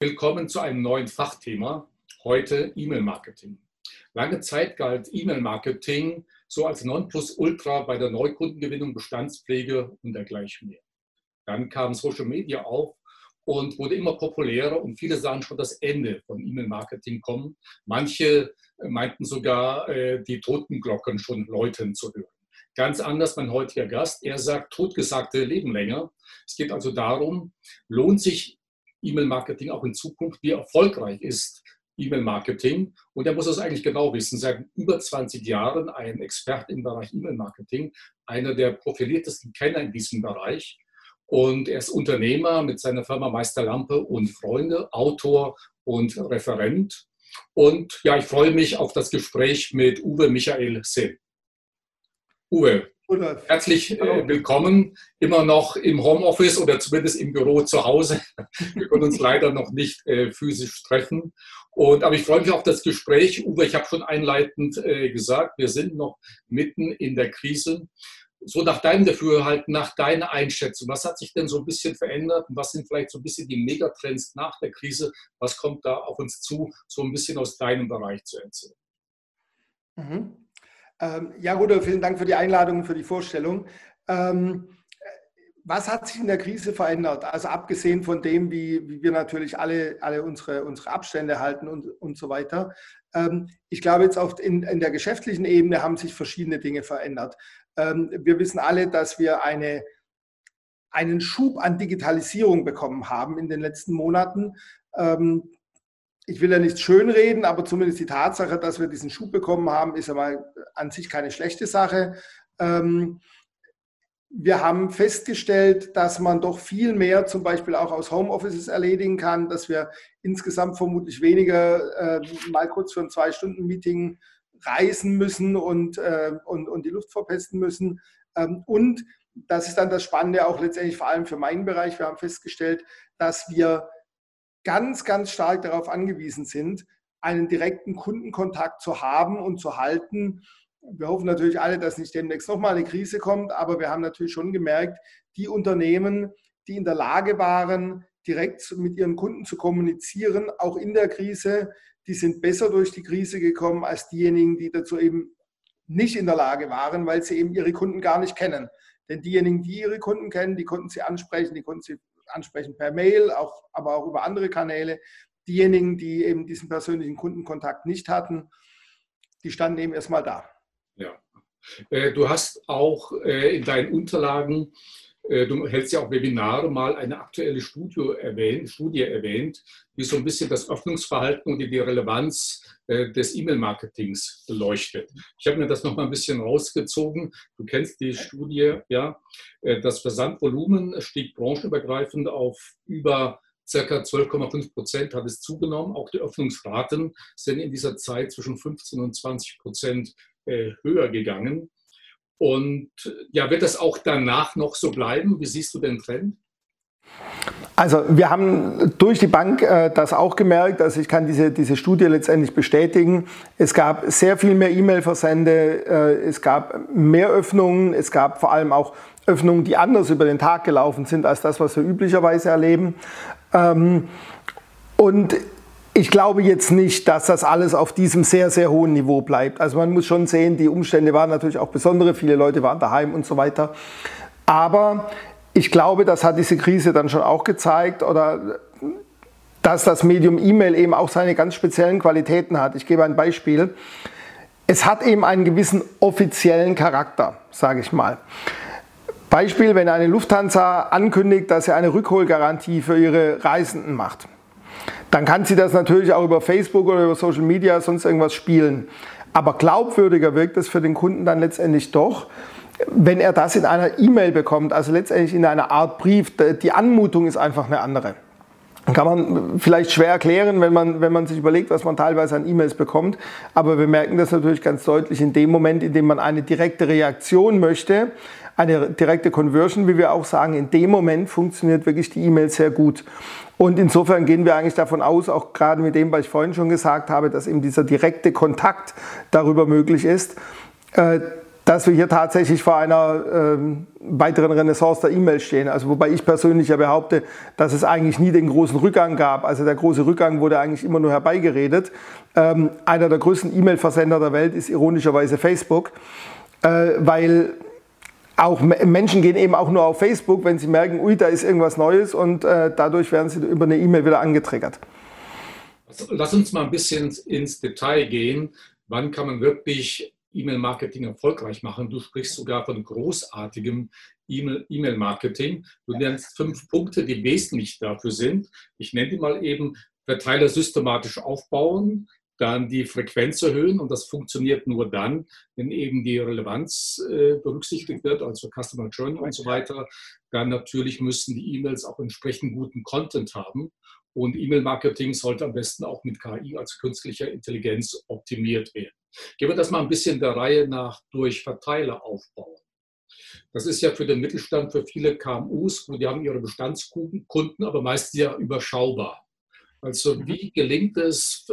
Willkommen zu einem neuen Fachthema, heute E-Mail-Marketing. Lange Zeit galt E-Mail-Marketing so als Nonplusultra bei der Neukundengewinnung, Bestandspflege und dergleichen mehr. Dann kam Social Media auf und wurde immer populärer und viele sahen schon das Ende von E-Mail-Marketing kommen. Manche meinten sogar, äh, die Totenglocken schon läuten zu hören. Ganz anders mein heutiger Gast. Er sagt, Totgesagte leben länger. Es geht also darum, lohnt sich E-Mail-Marketing auch in Zukunft, wie erfolgreich ist E-Mail-Marketing. Und er muss das eigentlich genau wissen. Seit über 20 Jahren ein Experte im Bereich E-Mail-Marketing, einer der profiliertesten Kenner in diesem Bereich. Und er ist Unternehmer mit seiner Firma Meister Lampe und Freunde, Autor und Referent. Und ja, ich freue mich auf das Gespräch mit Uwe Michael Sinn. Uwe, Herzlich äh, willkommen, immer noch im Homeoffice oder zumindest im Büro zu Hause. Wir können uns leider noch nicht äh, physisch treffen. Und, aber ich freue mich auf das Gespräch. Uwe, ich habe schon einleitend äh, gesagt, wir sind noch mitten in der Krise. So nach deinem Dafürhalten, nach deiner Einschätzung, was hat sich denn so ein bisschen verändert und was sind vielleicht so ein bisschen die Megatrends nach der Krise? Was kommt da auf uns zu, so ein bisschen aus deinem Bereich zu erzählen? Mhm. Ähm, ja, Rudolf, vielen Dank für die Einladung und für die Vorstellung. Ähm, was hat sich in der Krise verändert? Also abgesehen von dem, wie, wie wir natürlich alle, alle unsere, unsere Abstände halten und, und so weiter. Ähm, ich glaube, jetzt auf, in, in der geschäftlichen Ebene haben sich verschiedene Dinge verändert. Ähm, wir wissen alle, dass wir eine, einen Schub an Digitalisierung bekommen haben in den letzten Monaten. Ähm, ich will ja nicht schönreden, aber zumindest die Tatsache, dass wir diesen Schub bekommen haben, ist aber an sich keine schlechte Sache. Ähm, wir haben festgestellt, dass man doch viel mehr zum Beispiel auch aus Homeoffices erledigen kann, dass wir insgesamt vermutlich weniger äh, mal kurz für ein Zwei-Stunden-Meeting reisen müssen und, äh, und, und die Luft verpesten müssen. Ähm, und das ist dann das Spannende auch letztendlich vor allem für meinen Bereich. Wir haben festgestellt, dass wir ganz, ganz stark darauf angewiesen sind, einen direkten Kundenkontakt zu haben und zu halten. Wir hoffen natürlich alle, dass nicht demnächst nochmal eine Krise kommt, aber wir haben natürlich schon gemerkt, die Unternehmen, die in der Lage waren, direkt mit ihren Kunden zu kommunizieren, auch in der Krise, die sind besser durch die Krise gekommen als diejenigen, die dazu eben nicht in der Lage waren, weil sie eben ihre Kunden gar nicht kennen. Denn diejenigen, die ihre Kunden kennen, die konnten sie ansprechen, die konnten sie ansprechen per Mail, auch, aber auch über andere Kanäle. Diejenigen, die eben diesen persönlichen Kundenkontakt nicht hatten, die standen eben erstmal da. Ja. Äh, du hast auch äh, in deinen Unterlagen du hältst ja auch Webinare, mal eine aktuelle Studie erwähnt, Studie erwähnt, die so ein bisschen das Öffnungsverhalten und die Relevanz äh, des E-Mail-Marketings beleuchtet. Ich habe mir das noch mal ein bisschen rausgezogen. Du kennst die Studie, ja. Äh, das Versandvolumen stieg branchenübergreifend auf über circa 12,5 Prozent hat es zugenommen. Auch die Öffnungsraten sind in dieser Zeit zwischen 15 und 20 Prozent höher gegangen. Und ja, wird das auch danach noch so bleiben? Wie siehst du den Trend? Also wir haben durch die Bank äh, das auch gemerkt, also ich kann diese, diese Studie letztendlich bestätigen. Es gab sehr viel mehr E-Mail-Versende, äh, es gab mehr Öffnungen, es gab vor allem auch Öffnungen, die anders über den Tag gelaufen sind als das, was wir üblicherweise erleben. Ähm, und ich glaube jetzt nicht, dass das alles auf diesem sehr, sehr hohen Niveau bleibt. Also man muss schon sehen, die Umstände waren natürlich auch besondere, viele Leute waren daheim und so weiter. Aber ich glaube, das hat diese Krise dann schon auch gezeigt oder dass das Medium E-Mail eben auch seine ganz speziellen Qualitäten hat. Ich gebe ein Beispiel. Es hat eben einen gewissen offiziellen Charakter, sage ich mal. Beispiel, wenn eine Lufthansa ankündigt, dass sie eine Rückholgarantie für ihre Reisenden macht dann kann sie das natürlich auch über Facebook oder über Social Media sonst irgendwas spielen. Aber glaubwürdiger wirkt es für den Kunden dann letztendlich doch, wenn er das in einer E-Mail bekommt, also letztendlich in einer Art Brief. Die Anmutung ist einfach eine andere. Kann man vielleicht schwer erklären, wenn man, wenn man sich überlegt, was man teilweise an E-Mails bekommt. Aber wir merken das natürlich ganz deutlich in dem Moment, in dem man eine direkte Reaktion möchte, eine direkte Conversion, wie wir auch sagen. In dem Moment funktioniert wirklich die E-Mail sehr gut. Und insofern gehen wir eigentlich davon aus, auch gerade mit dem, was ich vorhin schon gesagt habe, dass eben dieser direkte Kontakt darüber möglich ist. Äh, dass wir hier tatsächlich vor einer ähm, weiteren Renaissance der E-Mail stehen. Also wobei ich persönlich ja behaupte, dass es eigentlich nie den großen Rückgang gab. Also der große Rückgang wurde eigentlich immer nur herbeigeredet. Ähm, einer der größten E-Mail-Versender der Welt ist ironischerweise Facebook, äh, weil auch Menschen gehen eben auch nur auf Facebook, wenn sie merken, ui, da ist irgendwas Neues und äh, dadurch werden sie über eine E-Mail wieder angetriggert. Lass uns mal ein bisschen ins Detail gehen. Wann kann man wirklich E-Mail-Marketing erfolgreich machen? Du sprichst sogar von großartigem E-Mail-Marketing. Du nennst fünf Punkte, die wesentlich dafür sind. Ich nenne die mal eben Verteiler systematisch aufbauen, dann die Frequenz erhöhen und das funktioniert nur dann, wenn eben die Relevanz äh, berücksichtigt wird, also Customer Journey und so weiter. Dann natürlich müssen die E-Mails auch entsprechend guten Content haben und E-Mail-Marketing sollte am besten auch mit KI, also künstlicher Intelligenz, optimiert werden. Gehen wir das mal ein bisschen der Reihe nach durch Verteiler aufbauen. Das ist ja für den Mittelstand, für viele KMUs, die haben ihre Bestandskunden, aber meistens ja überschaubar. Also mhm. wie gelingt es,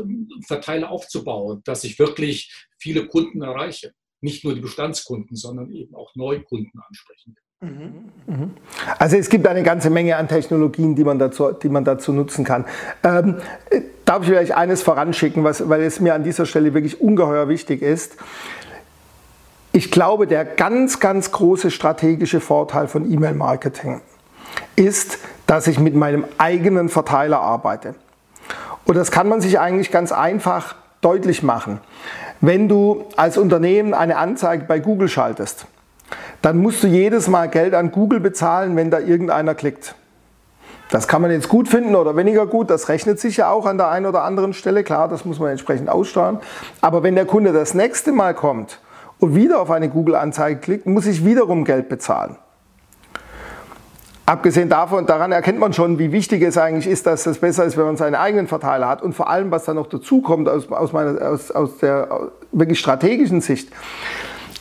Verteiler aufzubauen, dass ich wirklich viele Kunden erreiche? Nicht nur die Bestandskunden, sondern eben auch Neukunden ansprechen kann. Mhm. Mhm. Also es gibt eine ganze Menge an Technologien, die man dazu, die man dazu nutzen kann. Ähm, darf ich vielleicht eines voranschicken, was, weil es mir an dieser Stelle wirklich ungeheuer wichtig ist. Ich glaube, der ganz, ganz große strategische Vorteil von E-Mail-Marketing ist, dass ich mit meinem eigenen Verteiler arbeite. Und das kann man sich eigentlich ganz einfach deutlich machen. Wenn du als Unternehmen eine Anzeige bei Google schaltest, dann musst du jedes Mal Geld an Google bezahlen, wenn da irgendeiner klickt. Das kann man jetzt gut finden oder weniger gut, das rechnet sich ja auch an der einen oder anderen Stelle, klar, das muss man entsprechend aussteuern. Aber wenn der Kunde das nächste Mal kommt und wieder auf eine Google-Anzeige klickt, muss ich wiederum Geld bezahlen. Abgesehen davon, daran erkennt man schon, wie wichtig es eigentlich ist, dass es besser ist, wenn man seinen eigenen Verteiler hat. Und vor allem, was da noch dazu kommt aus, aus, meiner, aus, aus der wirklich strategischen Sicht.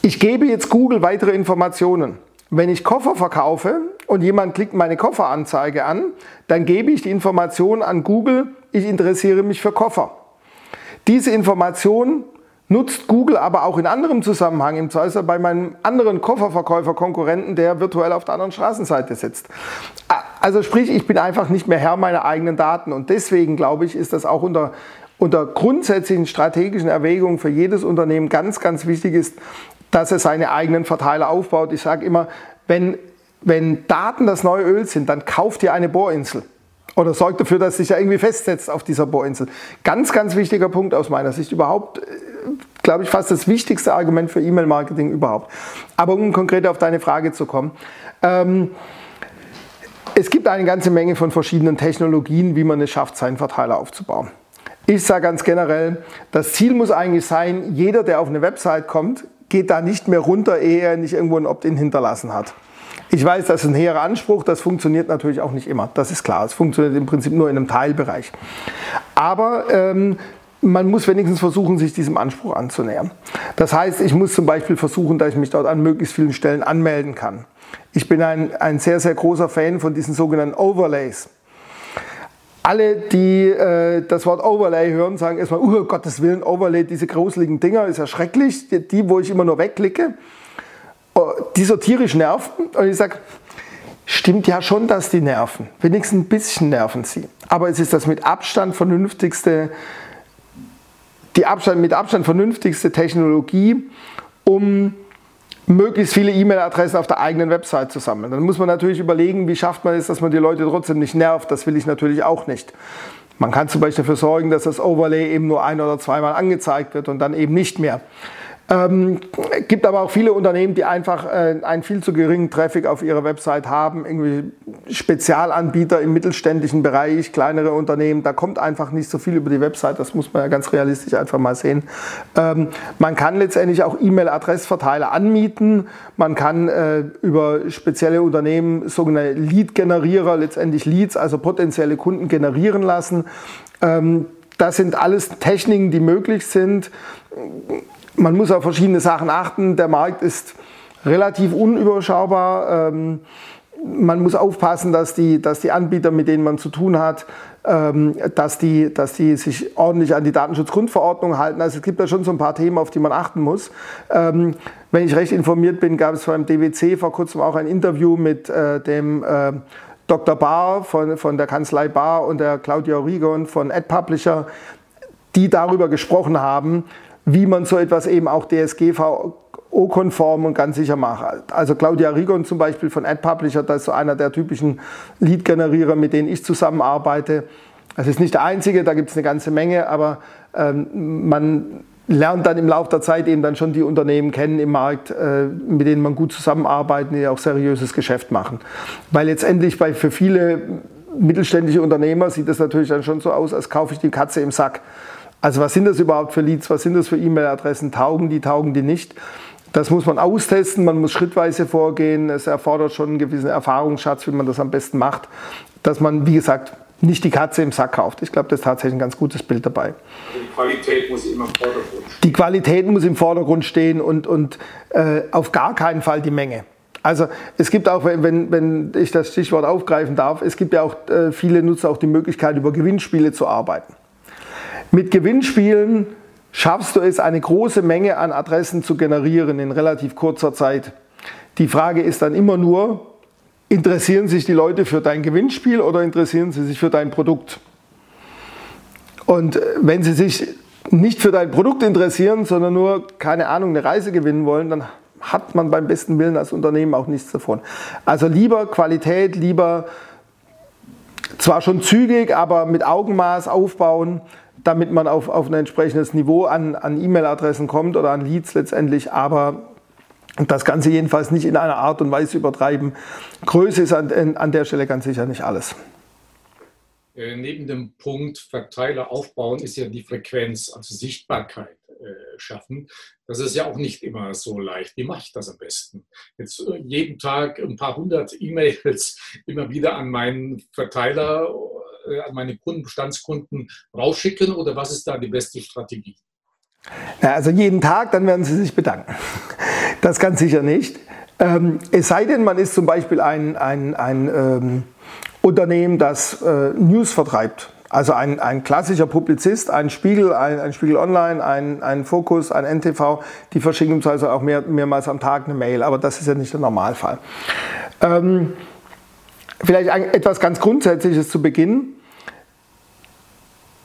Ich gebe jetzt Google weitere Informationen. Wenn ich Koffer verkaufe und jemand klickt meine Kofferanzeige an, dann gebe ich die Information an Google, ich interessiere mich für Koffer. Diese Information nutzt Google aber auch in anderem Zusammenhang, im Zweifel bei meinem anderen Kofferverkäufer-Konkurrenten, der virtuell auf der anderen Straßenseite sitzt. Also sprich, ich bin einfach nicht mehr Herr meiner eigenen Daten und deswegen glaube ich, ist das auch unter, unter grundsätzlichen strategischen Erwägungen für jedes Unternehmen ganz, ganz wichtig ist, dass es seine eigenen Verteiler aufbaut. Ich sage immer, wenn, wenn Daten das neue Öl sind, dann kauft ihr eine Bohrinsel oder sorgt dafür, dass sich ja irgendwie festsetzt auf dieser Bohrinsel. Ganz, ganz wichtiger Punkt aus meiner Sicht. Überhaupt, äh, glaube ich, fast das wichtigste Argument für E-Mail-Marketing überhaupt. Aber um konkret auf deine Frage zu kommen. Ähm, es gibt eine ganze Menge von verschiedenen Technologien, wie man es schafft, seinen Verteiler aufzubauen. Ich sage ganz generell, das Ziel muss eigentlich sein, jeder, der auf eine Website kommt, geht da nicht mehr runter, ehe er nicht irgendwo ein Opt-in hinterlassen hat. Ich weiß, das ist ein hehrer Anspruch, das funktioniert natürlich auch nicht immer, das ist klar. Es funktioniert im Prinzip nur in einem Teilbereich. Aber ähm, man muss wenigstens versuchen, sich diesem Anspruch anzunähern. Das heißt, ich muss zum Beispiel versuchen, dass ich mich dort an möglichst vielen Stellen anmelden kann. Ich bin ein, ein sehr, sehr großer Fan von diesen sogenannten Overlays. Alle, die äh, das Wort Overlay hören, sagen erstmal, oh Gottes Willen, Overlay, diese gruseligen Dinger, ist ja schrecklich. Die, die wo ich immer nur wegklicke. Oh, die so tierisch nerven. Und ich sage, stimmt ja schon, dass die nerven. Wenigstens ein bisschen nerven sie. Aber es ist das mit Abstand vernünftigste, die Abstand, mit Abstand vernünftigste Technologie, um möglichst viele E-Mail-Adressen auf der eigenen Website zu sammeln. Dann muss man natürlich überlegen, wie schafft man es, dass man die Leute trotzdem nicht nervt. Das will ich natürlich auch nicht. Man kann zum Beispiel dafür sorgen, dass das Overlay eben nur ein oder zweimal angezeigt wird und dann eben nicht mehr. Ähm, gibt aber auch viele Unternehmen, die einfach äh, einen viel zu geringen Traffic auf ihrer Website haben, irgendwie Spezialanbieter im mittelständischen Bereich, kleinere Unternehmen, da kommt einfach nicht so viel über die Website, das muss man ja ganz realistisch einfach mal sehen. Ähm, man kann letztendlich auch E-Mail-Adressverteiler anmieten, man kann äh, über spezielle Unternehmen sogenannte Lead-Generierer, letztendlich Leads, also potenzielle Kunden generieren lassen. Ähm, das sind alles Techniken, die möglich sind man muss auf verschiedene Sachen achten. Der Markt ist relativ unüberschaubar. Ähm, man muss aufpassen, dass die, dass die Anbieter, mit denen man zu tun hat, ähm, dass, die, dass die sich ordentlich an die Datenschutzgrundverordnung halten. Also es gibt da schon so ein paar Themen, auf die man achten muss. Ähm, wenn ich recht informiert bin, gab es beim DWC vor kurzem auch ein Interview mit äh, dem äh, Dr. Barr von, von der Kanzlei Barr und der Claudia Origon von AdPublisher, die darüber gesprochen haben, wie man so etwas eben auch DSGVO-konform und ganz sicher macht. Also Claudia Rigon zum Beispiel von AdPublisher, das ist so einer der typischen Lead-Generierer, mit denen ich zusammenarbeite. Das ist nicht der einzige, da gibt es eine ganze Menge, aber ähm, man lernt dann im Laufe der Zeit eben dann schon die Unternehmen kennen im Markt, äh, mit denen man gut zusammenarbeitet, die auch seriöses Geschäft machen. Weil letztendlich bei, für viele mittelständische Unternehmer sieht das natürlich dann schon so aus, als kaufe ich die Katze im Sack. Also was sind das überhaupt für Leads, was sind das für E-Mail-Adressen, taugen die, taugen die nicht? Das muss man austesten, man muss schrittweise vorgehen. Es erfordert schon einen gewissen Erfahrungsschatz, wie man das am besten macht. Dass man, wie gesagt, nicht die Katze im Sack kauft. Ich glaube, das ist tatsächlich ein ganz gutes Bild dabei. Die Qualität muss immer im Vordergrund stehen. Die Qualität muss im Vordergrund stehen und, und äh, auf gar keinen Fall die Menge. Also es gibt auch, wenn, wenn ich das Stichwort aufgreifen darf, es gibt ja auch, äh, viele nutzen auch die Möglichkeit, über Gewinnspiele zu arbeiten. Mit Gewinnspielen schaffst du es, eine große Menge an Adressen zu generieren in relativ kurzer Zeit. Die Frage ist dann immer nur, interessieren sich die Leute für dein Gewinnspiel oder interessieren sie sich für dein Produkt? Und wenn sie sich nicht für dein Produkt interessieren, sondern nur, keine Ahnung, eine Reise gewinnen wollen, dann hat man beim besten Willen als Unternehmen auch nichts davon. Also lieber Qualität, lieber zwar schon zügig, aber mit Augenmaß aufbauen damit man auf, auf ein entsprechendes Niveau an, an E-Mail-Adressen kommt oder an Leads letztendlich, aber das Ganze jedenfalls nicht in einer Art und Weise übertreiben. Größe ist an, an der Stelle ganz sicher nicht alles. Äh, neben dem Punkt Verteiler aufbauen ist ja die Frequenz, also Sichtbarkeit äh, schaffen. Das ist ja auch nicht immer so leicht. Wie mache ich das am besten? Jetzt äh, jeden Tag ein paar hundert E-Mails immer wieder an meinen Verteiler an meine Kunden, Bestandskunden rausschicken oder was ist da die beste Strategie? Ja, also jeden Tag, dann werden Sie sich bedanken. Das ganz sicher nicht. Ähm, es sei denn, man ist zum Beispiel ein, ein, ein ähm, Unternehmen, das äh, News vertreibt. Also ein, ein klassischer Publizist, ein Spiegel, ein, ein Spiegel Online, ein, ein Fokus, ein NTV, die verschicken uns also auch mehr, mehrmals am Tag eine Mail, aber das ist ja nicht der Normalfall. Ähm, Vielleicht etwas ganz Grundsätzliches zu Beginn.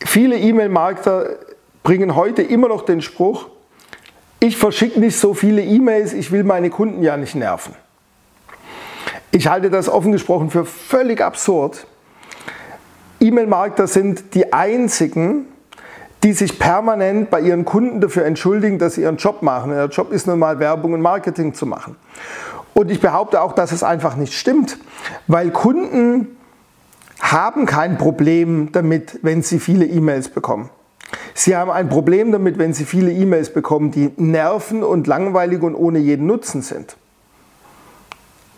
Viele E-Mail-Marketer bringen heute immer noch den Spruch, ich verschicke nicht so viele E-Mails, ich will meine Kunden ja nicht nerven. Ich halte das offen gesprochen für völlig absurd. E-Mail-Marketer sind die einzigen, die sich permanent bei ihren Kunden dafür entschuldigen, dass sie ihren Job machen. Der Job ist nun mal Werbung und Marketing zu machen. Und ich behaupte auch, dass es einfach nicht stimmt, weil Kunden haben kein Problem damit, wenn sie viele E-Mails bekommen. Sie haben ein Problem damit, wenn sie viele E-Mails bekommen, die nerven und langweilig und ohne jeden Nutzen sind.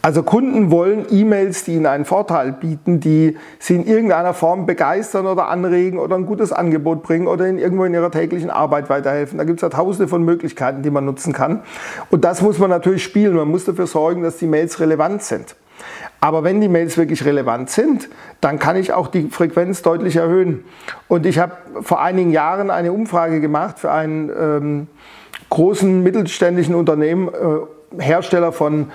Also Kunden wollen E-Mails, die ihnen einen Vorteil bieten, die sie in irgendeiner Form begeistern oder anregen oder ein gutes Angebot bringen oder in irgendwo in ihrer täglichen Arbeit weiterhelfen. Da gibt es ja tausende von Möglichkeiten, die man nutzen kann. Und das muss man natürlich spielen. Man muss dafür sorgen, dass die Mails relevant sind. Aber wenn die Mails wirklich relevant sind, dann kann ich auch die Frequenz deutlich erhöhen. Und ich habe vor einigen Jahren eine Umfrage gemacht für einen ähm, großen mittelständischen Unternehmen, äh, Hersteller von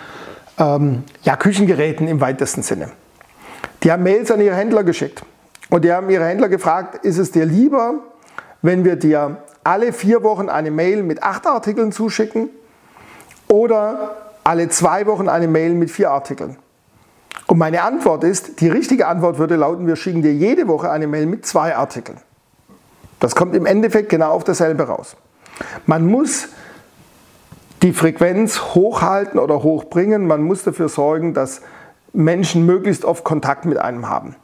ähm, ja, Küchengeräten im weitesten Sinne. Die haben Mails an ihre Händler geschickt und die haben ihre Händler gefragt, ist es dir lieber, wenn wir dir alle vier Wochen eine Mail mit acht Artikeln zuschicken oder alle zwei Wochen eine Mail mit vier Artikeln? Und meine Antwort ist, die richtige Antwort würde lauten, wir schicken dir jede Woche eine Mail mit zwei Artikeln. Das kommt im Endeffekt genau auf dasselbe raus. Man muss die Frequenz hochhalten oder hochbringen. Man muss dafür sorgen, dass Menschen möglichst oft Kontakt mit einem haben.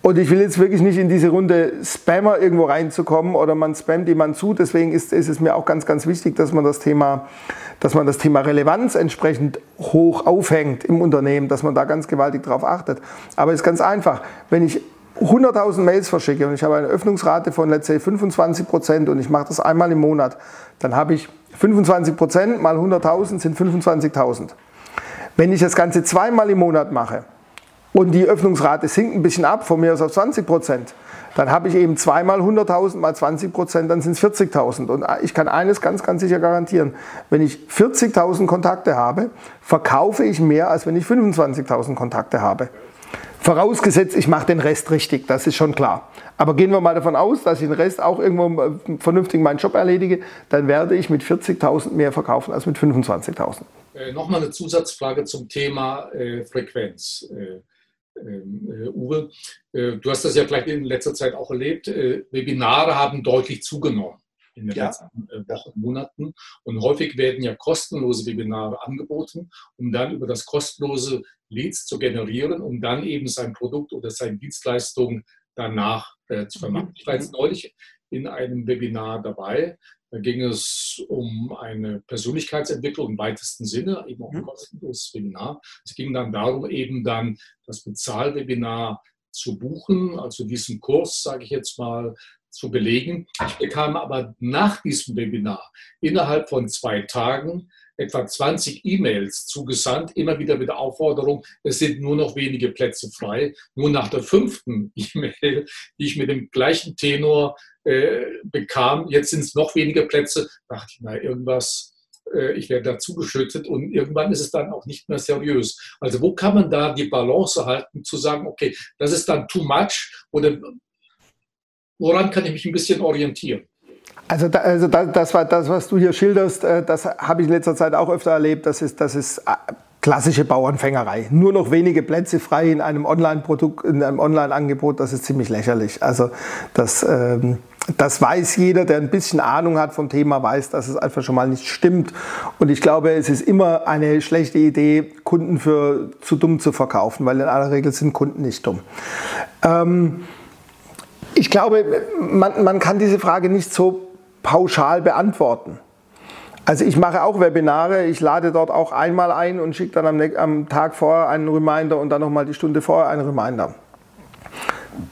Und ich will jetzt wirklich nicht in diese Runde Spammer irgendwo reinzukommen oder man spammt jemand zu. Deswegen ist, ist, es mir auch ganz, ganz wichtig, dass man das Thema, dass man das Thema Relevanz entsprechend hoch aufhängt im Unternehmen, dass man da ganz gewaltig drauf achtet. Aber es ist ganz einfach. Wenn ich 100.000 Mails verschicke und ich habe eine Öffnungsrate von, let's say, 25 Prozent und ich mache das einmal im Monat, dann habe ich 25 Prozent mal 100.000 sind 25.000. Wenn ich das Ganze zweimal im Monat mache, und die Öffnungsrate sinkt ein bisschen ab, von mir aus auf 20 Prozent, dann habe ich eben zweimal 100.000 mal 20 Prozent, dann sind es 40.000. Und ich kann eines ganz, ganz sicher garantieren, wenn ich 40.000 Kontakte habe, verkaufe ich mehr, als wenn ich 25.000 Kontakte habe. Vorausgesetzt, ich mache den Rest richtig, das ist schon klar. Aber gehen wir mal davon aus, dass ich den Rest auch irgendwo äh, vernünftig meinen Job erledige, dann werde ich mit 40.000 mehr verkaufen als mit 25.000. Äh, Nochmal eine Zusatzfrage zum Thema äh, Frequenz. Äh, ähm, äh, Uwe, äh, du hast das ja vielleicht in letzter Zeit auch erlebt. Webinare haben deutlich zugenommen in den ja. letzten Wochen, Monaten. Und häufig werden ja kostenlose Webinare angeboten, um dann über das kostenlose Leads zu generieren, um dann eben sein Produkt oder seine Dienstleistung danach äh, zu vermarkten. Ich war jetzt mhm. neulich in einem Webinar dabei. Da ging es um eine Persönlichkeitsentwicklung im weitesten Sinne, eben auch ein mhm. kostenloses Webinar. Es ging dann darum, eben dann das Bezahlwebinar zu buchen, also diesen Kurs, sage ich jetzt mal, zu belegen. Ich bekam aber nach diesem Webinar innerhalb von zwei Tagen etwa 20 E-Mails zugesandt, immer wieder mit der Aufforderung, es sind nur noch wenige Plätze frei. Nur nach der fünften E-Mail, die ich mit dem gleichen Tenor äh, bekam, jetzt sind es noch weniger Plätze, dachte ich, na, irgendwas, äh, ich werde dazu geschüttet und irgendwann ist es dann auch nicht mehr seriös. Also wo kann man da die Balance halten, zu sagen, okay, das ist dann too much oder woran kann ich mich ein bisschen orientieren? Also, da, also da, das, war das, was du hier schilderst, äh, das habe ich in letzter Zeit auch öfter erlebt. Das ist, das ist äh, klassische Bauernfängerei. Nur noch wenige Plätze frei in einem Online-Produkt, in einem Online-Angebot, das ist ziemlich lächerlich. Also das, ähm, das weiß jeder, der ein bisschen Ahnung hat vom Thema, weiß, dass es einfach schon mal nicht stimmt. Und ich glaube, es ist immer eine schlechte Idee, Kunden für zu dumm zu verkaufen, weil in aller Regel sind Kunden nicht dumm. Ähm, ich glaube, man, man kann diese Frage nicht so pauschal beantworten. Also ich mache auch Webinare, ich lade dort auch einmal ein und schicke dann am, am Tag vorher einen Reminder und dann nochmal die Stunde vorher einen Reminder.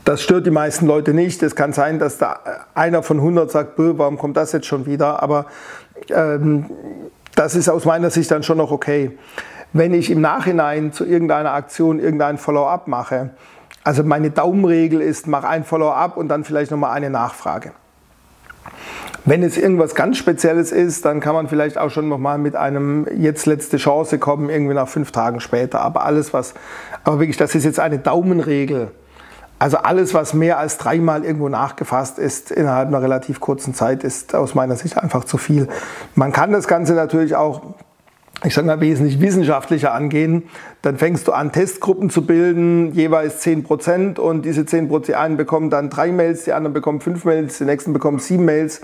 Das stört die meisten Leute nicht. Es kann sein, dass da einer von 100 sagt, warum kommt das jetzt schon wieder? Aber ähm, das ist aus meiner Sicht dann schon noch okay. Wenn ich im Nachhinein zu irgendeiner Aktion irgendein Follow-up mache, also meine Daumenregel ist, mach ein Follow-up und dann vielleicht nochmal eine Nachfrage. Wenn es irgendwas ganz Spezielles ist, dann kann man vielleicht auch schon nochmal mit einem jetzt letzte Chance kommen, irgendwie nach fünf Tagen später. Aber alles, was, aber wirklich, das ist jetzt eine Daumenregel. Also alles, was mehr als dreimal irgendwo nachgefasst ist innerhalb einer relativ kurzen Zeit, ist aus meiner Sicht einfach zu viel. Man kann das Ganze natürlich auch ich sage mal, wesentlich wissenschaftlicher angehen, dann fängst du an, Testgruppen zu bilden, jeweils 10 Prozent und diese 10 Prozent, die einen bekommen dann drei Mails, die anderen bekommen fünf Mails, die nächsten bekommen sieben Mails.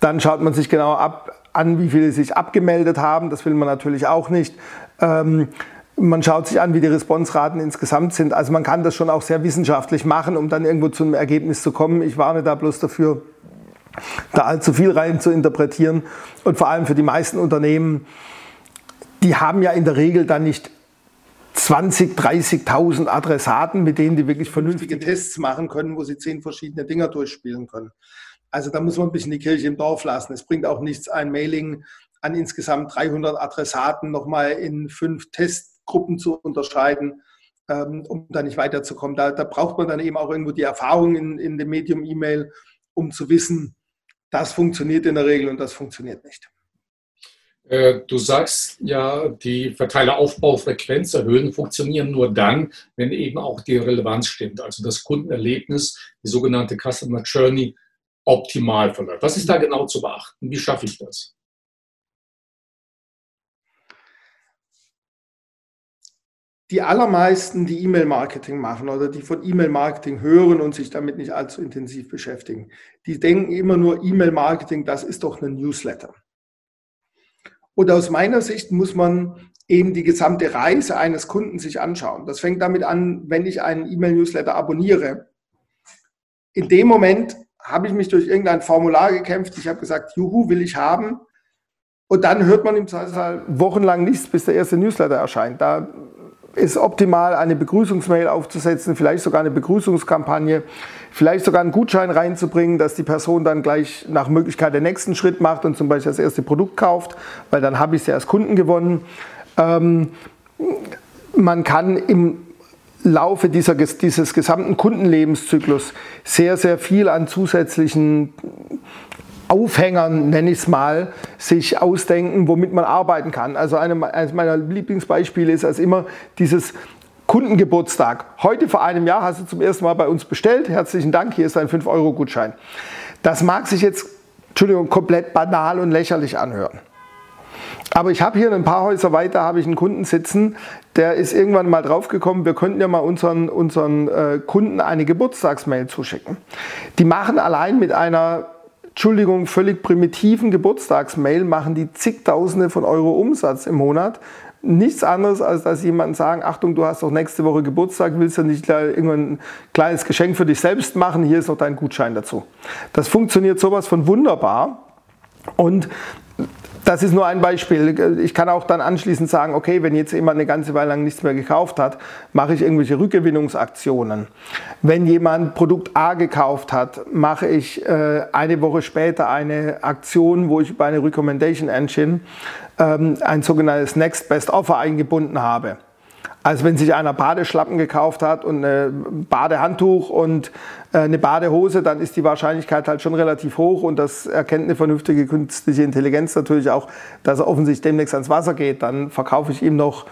Dann schaut man sich genau ab, an, wie viele sich abgemeldet haben, das will man natürlich auch nicht. Ähm, man schaut sich an, wie die Responsraten insgesamt sind. Also man kann das schon auch sehr wissenschaftlich machen, um dann irgendwo zu einem Ergebnis zu kommen. Ich warne da bloß dafür, da allzu viel rein zu interpretieren. Und vor allem für die meisten Unternehmen, die haben ja in der Regel dann nicht 20, 30.000 Adressaten, mit denen die wirklich vernünftige Tests machen können, wo sie zehn verschiedene Dinger durchspielen können. Also da muss man ein bisschen die Kirche im Dorf lassen. Es bringt auch nichts, ein Mailing an insgesamt 300 Adressaten nochmal in fünf Testgruppen zu unterscheiden, ähm, um da nicht weiterzukommen. Da, da braucht man dann eben auch irgendwo die Erfahrung in, in dem Medium E-Mail, um zu wissen, das funktioniert in der Regel und das funktioniert nicht. Äh, du sagst ja, die Verteileraufbaufrequenz erhöhen funktionieren nur dann, wenn eben auch die Relevanz stimmt, also das Kundenerlebnis, die sogenannte Customer Journey optimal verläuft. Was ist da genau zu beachten? Wie schaffe ich das? Die allermeisten, die E-Mail-Marketing machen oder die von E-Mail-Marketing hören und sich damit nicht allzu intensiv beschäftigen, die denken immer nur E-Mail-Marketing, das ist doch ein Newsletter. Und aus meiner Sicht muss man eben die gesamte Reise eines Kunden sich anschauen. Das fängt damit an, wenn ich einen E-Mail-Newsletter abonniere. In dem Moment habe ich mich durch irgendein Formular gekämpft. Ich habe gesagt, Juhu, will ich haben. Und dann hört man im Zweifelsfall wochenlang nichts, bis der erste Newsletter erscheint. Da ist optimal, eine Begrüßungsmail aufzusetzen, vielleicht sogar eine Begrüßungskampagne, vielleicht sogar einen Gutschein reinzubringen, dass die Person dann gleich nach Möglichkeit den nächsten Schritt macht und zum Beispiel das erste Produkt kauft, weil dann habe ich sie als Kunden gewonnen. Ähm, man kann im Laufe dieser, dieses gesamten Kundenlebenszyklus sehr, sehr viel an zusätzlichen Aufhängern, nenne ich es mal, sich ausdenken, womit man arbeiten kann. Also eine, eines meiner Lieblingsbeispiele ist als immer dieses Kundengeburtstag. Heute vor einem Jahr hast du zum ersten Mal bei uns bestellt. Herzlichen Dank, hier ist ein 5-Euro-Gutschein. Das mag sich jetzt, Entschuldigung, komplett banal und lächerlich anhören. Aber ich habe hier ein paar Häuser weiter, habe ich einen Kunden sitzen, der ist irgendwann mal draufgekommen, wir könnten ja mal unseren, unseren äh, Kunden eine Geburtstagsmail zuschicken. Die machen allein mit einer Entschuldigung, völlig primitiven Geburtstagsmail machen die zigtausende von Euro Umsatz im Monat. Nichts anderes, als dass jemand sagen, Achtung, du hast doch nächste Woche Geburtstag, willst du nicht irgendein kleines Geschenk für dich selbst machen, hier ist noch dein Gutschein dazu. Das funktioniert sowas von wunderbar. Und das ist nur ein Beispiel. Ich kann auch dann anschließend sagen, okay, wenn jetzt jemand eine ganze Weile lang nichts mehr gekauft hat, mache ich irgendwelche Rückgewinnungsaktionen. Wenn jemand Produkt A gekauft hat, mache ich äh, eine Woche später eine Aktion, wo ich über eine Recommendation Engine ähm, ein sogenanntes Next Best Offer eingebunden habe. Also wenn sich einer Badeschlappen gekauft hat und ein Badehandtuch und äh, eine Badehose, dann ist die Wahrscheinlichkeit halt schon relativ hoch und das erkennt eine vernünftige künstliche Intelligenz natürlich auch, dass er offensichtlich demnächst ans Wasser geht. Dann verkaufe ich ihm noch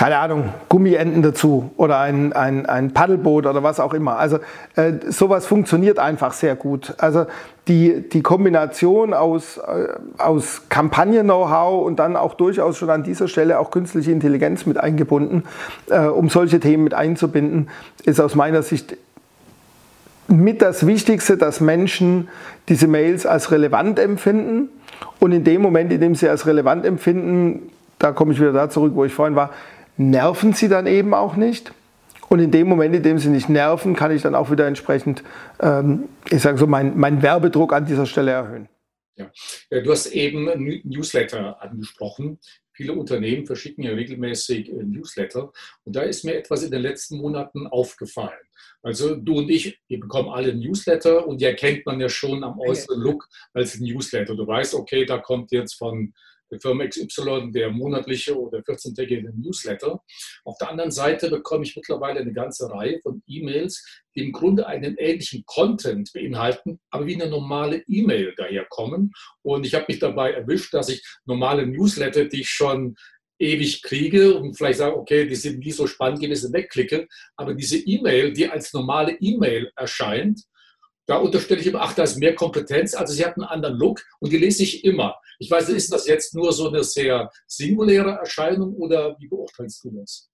keine Ahnung, Gummienten dazu oder ein, ein, ein Paddelboot oder was auch immer. Also äh, sowas funktioniert einfach sehr gut. Also die, die Kombination aus, äh, aus Kampagnen-Know-how und dann auch durchaus schon an dieser Stelle auch künstliche Intelligenz mit eingebunden, äh, um solche Themen mit einzubinden, ist aus meiner Sicht mit das Wichtigste, dass Menschen diese Mails als relevant empfinden. Und in dem Moment, in dem sie als relevant empfinden, da komme ich wieder da zurück, wo ich vorhin war, nerven sie dann eben auch nicht. Und in dem Moment, in dem sie nicht nerven, kann ich dann auch wieder entsprechend, ähm, ich sage so, meinen mein Werbedruck an dieser Stelle erhöhen. Ja. Du hast eben Newsletter angesprochen. Viele Unternehmen verschicken ja regelmäßig äh, Newsletter. Und da ist mir etwas in den letzten Monaten aufgefallen. Also du und ich, wir bekommen alle Newsletter und die erkennt man ja schon am äußeren Look als Newsletter. Du weißt, okay, da kommt jetzt von der Firma XY der monatliche oder 14-tägige Newsletter. Auf der anderen Seite bekomme ich mittlerweile eine ganze Reihe von E-Mails, die im Grunde einen ähnlichen Content beinhalten, aber wie eine normale E-Mail daherkommen. Und ich habe mich dabei erwischt, dass ich normale Newsletter, die ich schon ewig kriege und vielleicht sage, okay, die sind nie so spannend gewesen, wegklicke. Aber diese E-Mail, die als normale E-Mail erscheint, da unterstelle ich immer, ach, da ist mehr Kompetenz. Also sie hat einen anderen Look und die lese ich immer. Ich weiß, ist das jetzt nur so eine sehr singuläre Erscheinung oder wie beurteilst du das?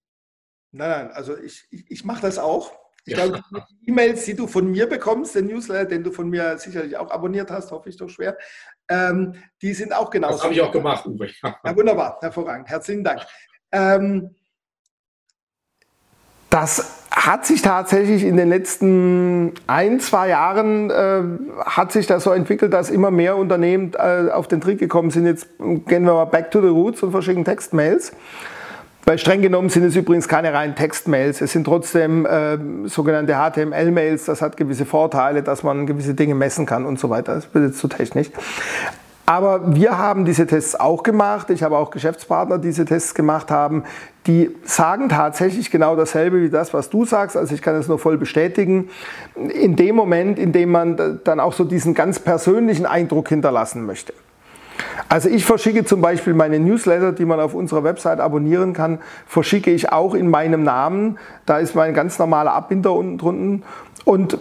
Nein, nein, also ich, ich, ich mache das auch. Ich ja. glaube, die E-Mails, die du von mir bekommst, den Newsletter, den du von mir sicherlich auch abonniert hast, hoffe ich doch schwer, ähm, die sind auch genauso. Das habe ich auch gemacht, Uwe. Ja, wunderbar, hervorragend. Herzlichen Dank. Ähm, das hat sich tatsächlich in den letzten ein, zwei Jahren äh, hat sich das so entwickelt, dass immer mehr Unternehmen äh, auf den Trick gekommen sind. Jetzt gehen wir mal back to the roots und verschicken Textmails. Weil streng genommen sind es übrigens keine reinen Textmails. Es sind trotzdem äh, sogenannte HTML-Mails. Das hat gewisse Vorteile, dass man gewisse Dinge messen kann und so weiter. Das wird jetzt zu technisch. Aber wir haben diese Tests auch gemacht. Ich habe auch Geschäftspartner, die diese Tests gemacht haben. Die sagen tatsächlich genau dasselbe wie das, was du sagst. Also ich kann es nur voll bestätigen. In dem Moment, in dem man dann auch so diesen ganz persönlichen Eindruck hinterlassen möchte. Also ich verschicke zum Beispiel meine Newsletter, die man auf unserer Website abonnieren kann, verschicke ich auch in meinem Namen. Da ist mein ganz normaler Abbinder unten drunten und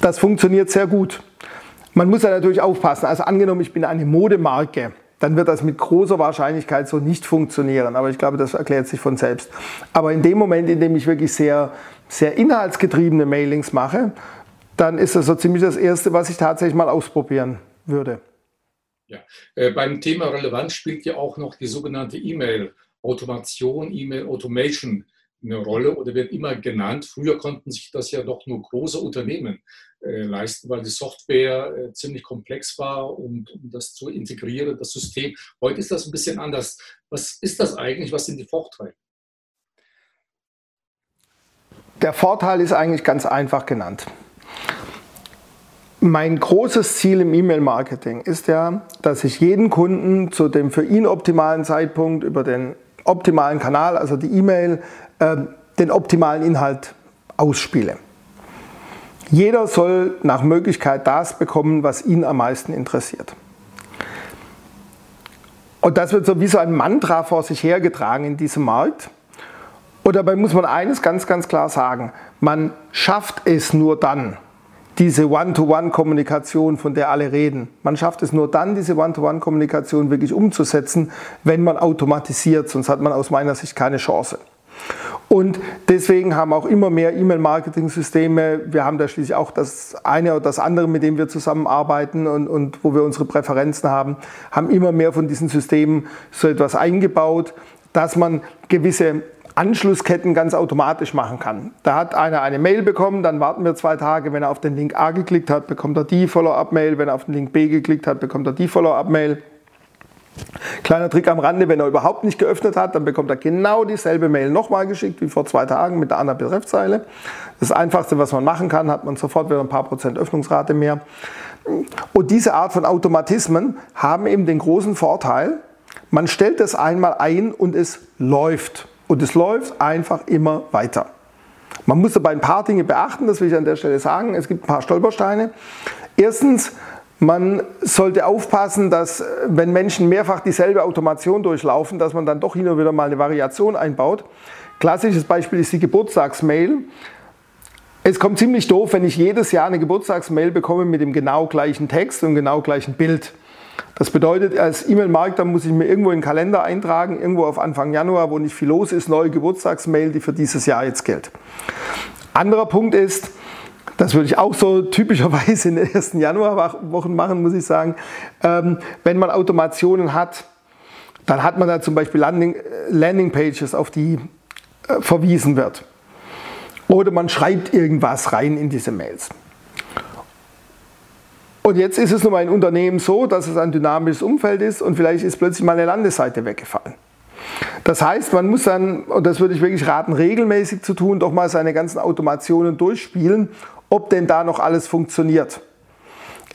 das funktioniert sehr gut. Man muss ja natürlich aufpassen. Also angenommen, ich bin eine Modemarke, dann wird das mit großer Wahrscheinlichkeit so nicht funktionieren. Aber ich glaube, das erklärt sich von selbst. Aber in dem Moment, in dem ich wirklich sehr, sehr inhaltsgetriebene Mailings mache, dann ist das so ziemlich das Erste, was ich tatsächlich mal ausprobieren würde. Ja. Äh, beim Thema Relevanz spielt ja auch noch die sogenannte E-Mail-Automation, E-Mail-Automation eine Rolle oder wird immer genannt. Früher konnten sich das ja doch nur große Unternehmen äh, leisten, weil die Software äh, ziemlich komplex war, um, um, das zu integrieren, das System. Heute ist das ein bisschen anders. Was ist das eigentlich? Was sind die Vorteile? Der Vorteil ist eigentlich ganz einfach genannt. Mein großes Ziel im E-Mail-Marketing ist ja, dass ich jeden Kunden zu dem für ihn optimalen Zeitpunkt über den optimalen Kanal, also die E-Mail, äh, den optimalen Inhalt ausspiele. Jeder soll nach Möglichkeit das bekommen, was ihn am meisten interessiert. Und das wird so wie so ein Mantra vor sich hergetragen in diesem Markt. Und dabei muss man eines ganz, ganz klar sagen. Man schafft es nur dann, diese One-to-One-Kommunikation, von der alle reden. Man schafft es nur dann, diese One-to-One-Kommunikation wirklich umzusetzen, wenn man automatisiert, sonst hat man aus meiner Sicht keine Chance. Und deswegen haben auch immer mehr E-Mail-Marketing-Systeme, wir haben da schließlich auch das eine oder das andere, mit dem wir zusammenarbeiten und, und wo wir unsere Präferenzen haben, haben immer mehr von diesen Systemen so etwas eingebaut, dass man gewisse Anschlussketten ganz automatisch machen kann. Da hat einer eine Mail bekommen, dann warten wir zwei Tage. Wenn er auf den Link A geklickt hat, bekommt er die Follow-up-Mail. Wenn er auf den Link B geklickt hat, bekommt er die Follow-up-Mail. Kleiner Trick am Rande, wenn er überhaupt nicht geöffnet hat, dann bekommt er genau dieselbe Mail nochmal geschickt wie vor zwei Tagen mit der anderen Betreffzeile. Das Einfachste, was man machen kann, hat man sofort wieder ein paar Prozent Öffnungsrate mehr. Und diese Art von Automatismen haben eben den großen Vorteil, man stellt das einmal ein und es läuft. Und es läuft einfach immer weiter. Man muss dabei ein paar Dinge beachten, das will ich an der Stelle sagen. Es gibt ein paar Stolpersteine. Erstens, man sollte aufpassen, dass wenn Menschen mehrfach dieselbe Automation durchlaufen, dass man dann doch hin und wieder mal eine Variation einbaut. Klassisches Beispiel ist die Geburtstagsmail. Es kommt ziemlich doof, wenn ich jedes Jahr eine Geburtstagsmail bekomme mit dem genau gleichen Text und genau gleichen Bild. Das bedeutet, als E-Mail-Marketer muss ich mir irgendwo in den Kalender eintragen, irgendwo auf Anfang Januar, wo nicht viel los ist, neue Geburtstagsmail, die für dieses Jahr jetzt gilt. Anderer Punkt ist, das würde ich auch so typischerweise in den ersten Januarwochen machen, muss ich sagen, ähm, wenn man Automationen hat, dann hat man da zum Beispiel Landing, äh, Landingpages, auf die äh, verwiesen wird. Oder man schreibt irgendwas rein in diese Mails. Und jetzt ist es nun mal ein Unternehmen so, dass es ein dynamisches Umfeld ist und vielleicht ist plötzlich mal eine Landesseite weggefallen. Das heißt, man muss dann, und das würde ich wirklich raten, regelmäßig zu tun, doch mal seine ganzen Automationen durchspielen, ob denn da noch alles funktioniert.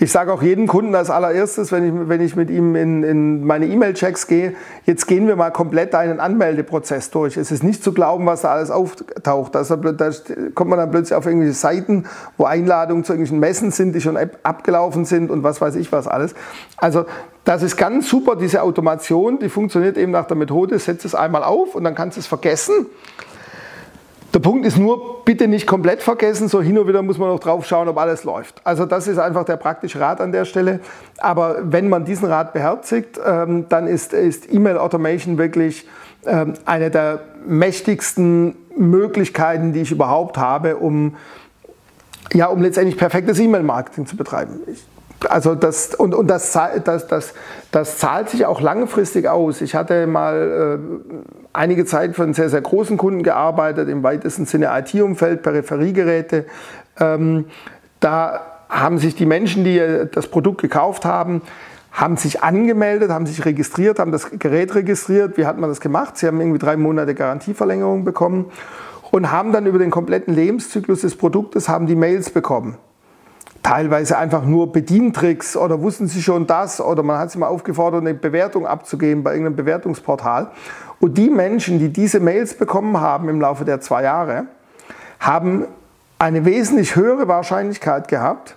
Ich sage auch jedem Kunden als allererstes, wenn ich, wenn ich mit ihm in, in meine E-Mail-Checks gehe, jetzt gehen wir mal komplett einen Anmeldeprozess durch. Es ist nicht zu glauben, was da alles auftaucht. Da, da kommt man dann plötzlich auf irgendwelche Seiten, wo Einladungen zu irgendwelchen Messen sind, die schon abgelaufen sind und was weiß ich was alles. Also das ist ganz super, diese Automation, die funktioniert eben nach der Methode, setz es einmal auf und dann kannst du es vergessen. Der Punkt ist nur, bitte nicht komplett vergessen, so hin und wieder muss man noch drauf schauen, ob alles läuft. Also das ist einfach der praktische Rat an der Stelle. Aber wenn man diesen Rat beherzigt, ähm, dann ist, ist E-Mail Automation wirklich ähm, eine der mächtigsten Möglichkeiten, die ich überhaupt habe, um, ja, um letztendlich perfektes E-Mail-Marketing zu betreiben. Ich also das, und, und das, das, das, das zahlt sich auch langfristig aus. Ich hatte mal äh, einige Zeit für einen sehr, sehr großen Kunden gearbeitet, im weitesten Sinne IT-Umfeld, Peripheriegeräte. Ähm, da haben sich die Menschen, die das Produkt gekauft haben, haben sich angemeldet, haben sich registriert, haben das Gerät registriert. Wie hat man das gemacht? Sie haben irgendwie drei Monate Garantieverlängerung bekommen und haben dann über den kompletten Lebenszyklus des Produktes haben die Mails bekommen teilweise einfach nur Bedientricks oder wussten sie schon das oder man hat sie mal aufgefordert, eine Bewertung abzugeben bei irgendeinem Bewertungsportal. Und die Menschen, die diese Mails bekommen haben im Laufe der zwei Jahre, haben eine wesentlich höhere Wahrscheinlichkeit gehabt,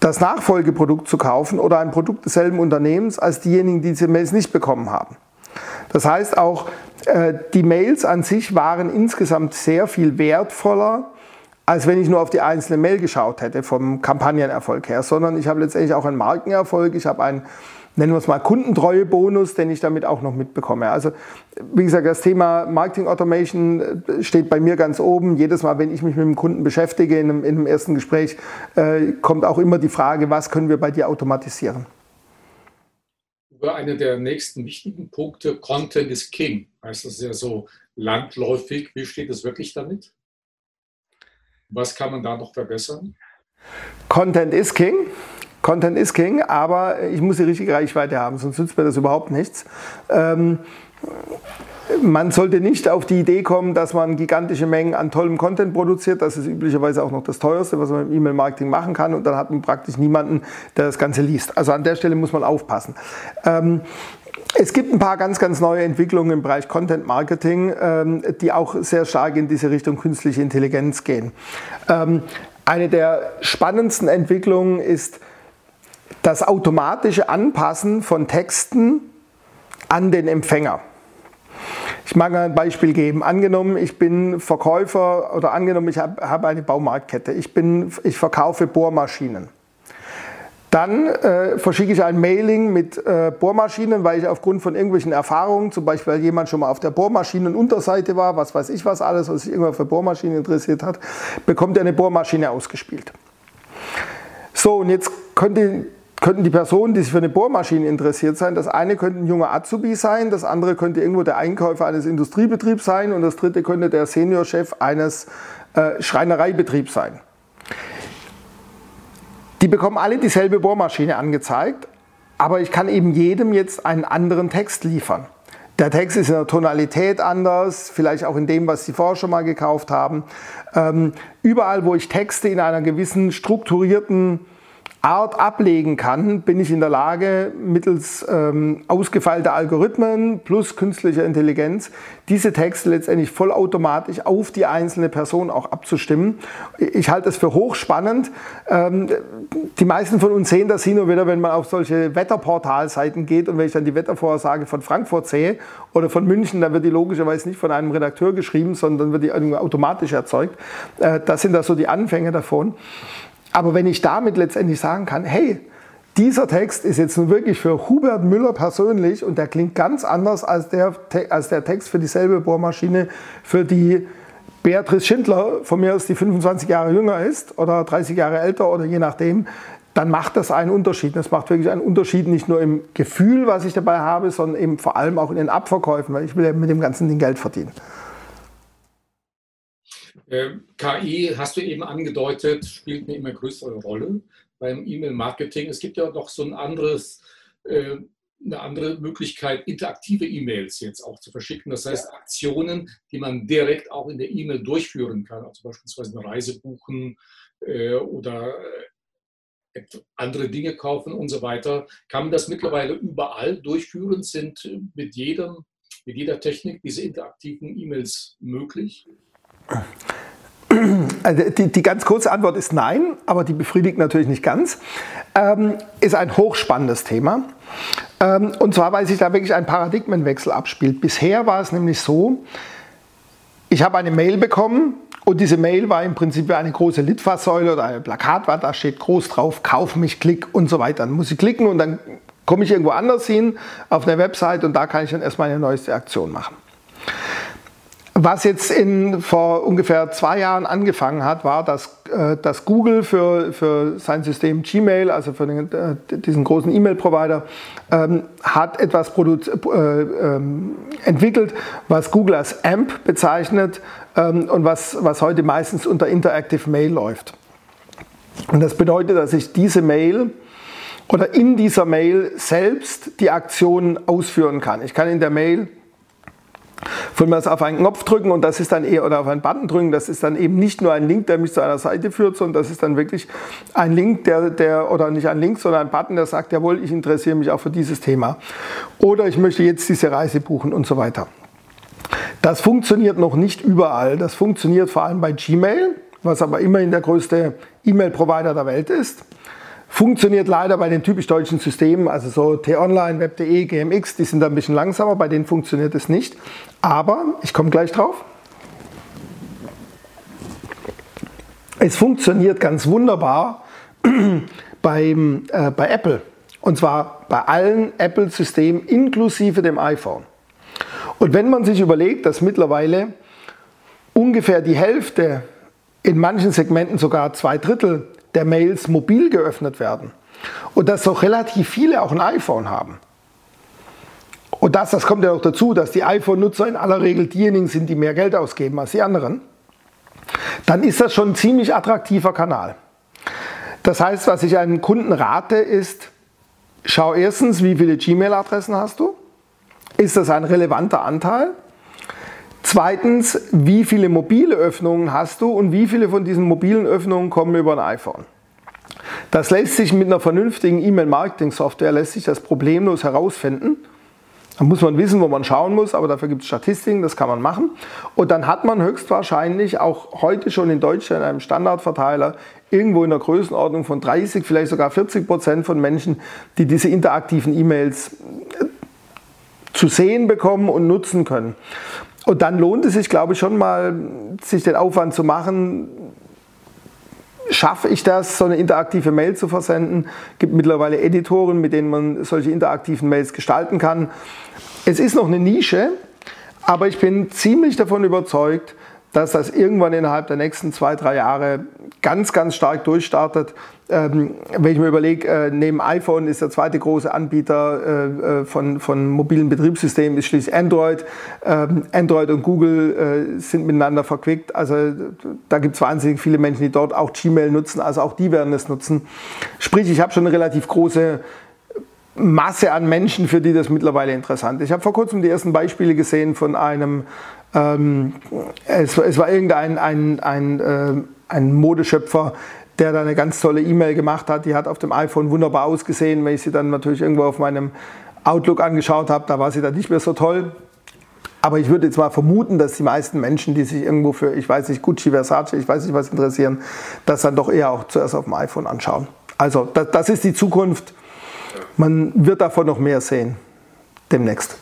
das Nachfolgeprodukt zu kaufen oder ein Produkt desselben Unternehmens als diejenigen, die diese Mails nicht bekommen haben. Das heißt auch, äh, die Mails an sich waren insgesamt sehr viel wertvoller als wenn ich nur auf die einzelne Mail geschaut hätte vom Kampagnenerfolg her, sondern ich habe letztendlich auch einen Markenerfolg, ich habe einen, nennen wir es mal, Kundentreuebonus, den ich damit auch noch mitbekomme. Also wie gesagt, das Thema Marketing Automation äh, steht bei mir ganz oben. Jedes Mal, wenn ich mich mit dem Kunden beschäftige in einem, in einem ersten Gespräch, äh, kommt auch immer die Frage, was können wir bei dir automatisieren? Über eine der nächsten wichtigen Punkte, Content is King, heißt das ja so landläufig. Wie steht es wirklich damit? Was kann man da noch verbessern? Content ist King. Content ist King, aber ich muss die richtige Reichweite haben, sonst nützt mir das überhaupt nichts. Ähm, man sollte nicht auf die Idee kommen, dass man gigantische Mengen an tollem Content produziert. Das ist üblicherweise auch noch das teuerste, was man im E-Mail-Marketing machen kann. Und dann hat man praktisch niemanden, der das Ganze liest. Also an der Stelle muss man aufpassen. Ähm, es gibt ein paar ganz, ganz neue Entwicklungen im Bereich Content Marketing, ähm, die auch sehr stark in diese Richtung künstliche Intelligenz gehen. Ähm, eine der spannendsten Entwicklungen ist das automatische Anpassen von Texten an den Empfänger. Ich mag ein Beispiel geben. Angenommen, ich bin Verkäufer oder angenommen, ich habe eine Baumarktkette. Ich, bin, ich verkaufe Bohrmaschinen. Dann äh, verschicke ich ein Mailing mit äh, Bohrmaschinen, weil ich aufgrund von irgendwelchen Erfahrungen, zum Beispiel weil jemand schon mal auf der Bohrmaschinenunterseite war, was weiß ich was alles, was sich irgendwann für Bohrmaschinen interessiert hat, bekommt er eine Bohrmaschine ausgespielt. So, und jetzt könnte könnten die Personen, die sich für eine Bohrmaschine interessiert sein, das eine könnte ein junger Azubi sein, das andere könnte irgendwo der Einkäufer eines Industriebetriebs sein und das dritte könnte der Seniorchef eines äh, Schreinereibetriebs sein. Die bekommen alle dieselbe Bohrmaschine angezeigt, aber ich kann eben jedem jetzt einen anderen Text liefern. Der Text ist in der Tonalität anders, vielleicht auch in dem, was Sie vorher schon mal gekauft haben. Ähm, überall, wo ich Texte in einer gewissen strukturierten Art ablegen kann, bin ich in der Lage, mittels ähm, ausgefeilter Algorithmen plus künstlicher Intelligenz diese Texte letztendlich vollautomatisch auf die einzelne Person auch abzustimmen. Ich halte das für hochspannend. Ähm, die meisten von uns sehen das hin und wieder, wenn man auf solche Wetterportalseiten geht und wenn ich dann die Wettervorhersage von Frankfurt sehe oder von München, dann wird die logischerweise nicht von einem Redakteur geschrieben, sondern wird die automatisch erzeugt. Äh, das sind da so die Anfänge davon. Aber wenn ich damit letztendlich sagen kann, hey, dieser Text ist jetzt nun wirklich für Hubert Müller persönlich und der klingt ganz anders als der, als der Text für dieselbe Bohrmaschine, für die Beatrice Schindler von mir aus die 25 Jahre jünger ist oder 30 Jahre älter oder je nachdem, dann macht das einen Unterschied. Das macht wirklich einen Unterschied nicht nur im Gefühl, was ich dabei habe, sondern eben vor allem auch in den Abverkäufen, weil ich will ja mit dem ganzen Ding Geld verdienen. Ähm, KI, hast du eben angedeutet, spielt eine immer größere Rolle beim E-Mail-Marketing. Es gibt ja noch so ein anderes, äh, eine andere Möglichkeit, interaktive E-Mails jetzt auch zu verschicken. Das heißt, Aktionen, die man direkt auch in der E-Mail durchführen kann, also beispielsweise eine Reise buchen äh, oder äh, andere Dinge kaufen und so weiter. Kann man das mittlerweile überall durchführen? Sind mit, jedem, mit jeder Technik diese interaktiven E-Mails möglich? Also die, die, ganz kurze Antwort ist nein, aber die befriedigt natürlich nicht ganz. Ähm, ist ein hochspannendes Thema. Ähm, und zwar, weil sich da wirklich ein Paradigmenwechsel abspielt. Bisher war es nämlich so, ich habe eine Mail bekommen und diese Mail war im Prinzip eine große Litfaßsäule oder ein Plakatwand, da steht groß drauf, kauf mich, klick und so weiter. Dann muss ich klicken und dann komme ich irgendwo anders hin auf der Website und da kann ich dann erstmal eine neueste Aktion machen. Was jetzt in, vor ungefähr zwei Jahren angefangen hat, war, dass, äh, dass Google für, für sein System Gmail, also für den, äh, diesen großen E-Mail-Provider, ähm, hat etwas äh, ähm, entwickelt, was Google als AMP bezeichnet ähm, und was, was heute meistens unter Interactive Mail läuft. Und das bedeutet, dass ich diese Mail oder in dieser Mail selbst die Aktion ausführen kann. Ich kann in der Mail von mir auf einen Knopf drücken und das ist dann eher, oder auf einen Button drücken, das ist dann eben nicht nur ein Link, der mich zu einer Seite führt, sondern das ist dann wirklich ein Link, der, der oder nicht ein Link, sondern ein Button, der sagt, jawohl, ich interessiere mich auch für dieses Thema. Oder ich möchte jetzt diese Reise buchen und so weiter. Das funktioniert noch nicht überall. Das funktioniert vor allem bei Gmail, was aber immerhin der größte E-Mail-Provider der Welt ist. Funktioniert leider bei den typisch deutschen Systemen, also so T-Online, Web.de, GMX, die sind da ein bisschen langsamer, bei denen funktioniert es nicht. Aber, ich komme gleich drauf, es funktioniert ganz wunderbar beim, äh, bei Apple. Und zwar bei allen Apple-Systemen inklusive dem iPhone. Und wenn man sich überlegt, dass mittlerweile ungefähr die Hälfte, in manchen Segmenten sogar zwei Drittel der Mails mobil geöffnet werden und dass doch relativ viele auch ein iPhone haben. Und das, das kommt ja auch dazu, dass die iPhone-Nutzer in aller Regel diejenigen sind, die mehr Geld ausgeben als die anderen, dann ist das schon ein ziemlich attraktiver Kanal. Das heißt, was ich einem Kunden rate, ist, schau erstens, wie viele Gmail-Adressen hast du? ist das ein relevanter Anteil? Zweitens, wie viele mobile Öffnungen hast du und wie viele von diesen mobilen Öffnungen kommen über ein iPhone? Das lässt sich mit einer vernünftigen E-Mail-Marketing-Software lässt sich das problemlos herausfinden. Da muss man wissen, wo man schauen muss, aber dafür gibt es Statistiken, das kann man machen. Und dann hat man höchstwahrscheinlich auch heute schon in Deutschland in einem Standardverteiler irgendwo in der Größenordnung von 30, vielleicht sogar 40 Prozent von Menschen, die diese interaktiven E-Mails äh, zu sehen bekommen und nutzen können. Und dann lohnt es sich, glaube ich, schon mal, sich den Aufwand zu machen, schaffe ich das, so eine interaktive Mail zu versenden. Es gibt mittlerweile Editoren, mit denen man solche interaktiven Mails gestalten kann. Es ist noch eine Nische, aber ich bin ziemlich davon überzeugt, dass das irgendwann innerhalb der nächsten zwei, drei Jahre ganz, ganz stark durchstartet. Ähm, wenn ich mir überlege, äh, neben iPhone ist der zweite große Anbieter äh, äh, von, von mobilen Betriebssystemen ist schließlich Android. Ähm, Android und Google äh, sind miteinander verquickt. Also da gibt es wahnsinnig viele Menschen, die dort auch Gmail nutzen. Also auch die werden es nutzen. Sprich, ich habe schon eine relativ große Masse an Menschen, für die das mittlerweile interessant ist. Ich habe vor kurzem die ersten Beispiele gesehen von einem ähm, es, es, war irgendein ein, ein, äh, ein Modeschöpfer, der da eine ganz tolle E-Mail gemacht hat. Die hat auf dem iPhone wunderbar ausgesehen. Wenn ich sie dann natürlich irgendwo auf meinem Outlook angeschaut habe, da war sie dann nicht mehr so toll. Aber ich würde jetzt mal vermuten, dass die meisten Menschen, die sich irgendwo für, ich weiß nicht, Gucci, Versace, ich weiß nicht was interessieren, das dann doch eher auch zuerst auf dem iPhone anschauen. Also das, das ist die Zukunft. Man wird davon noch mehr sehen demnächst.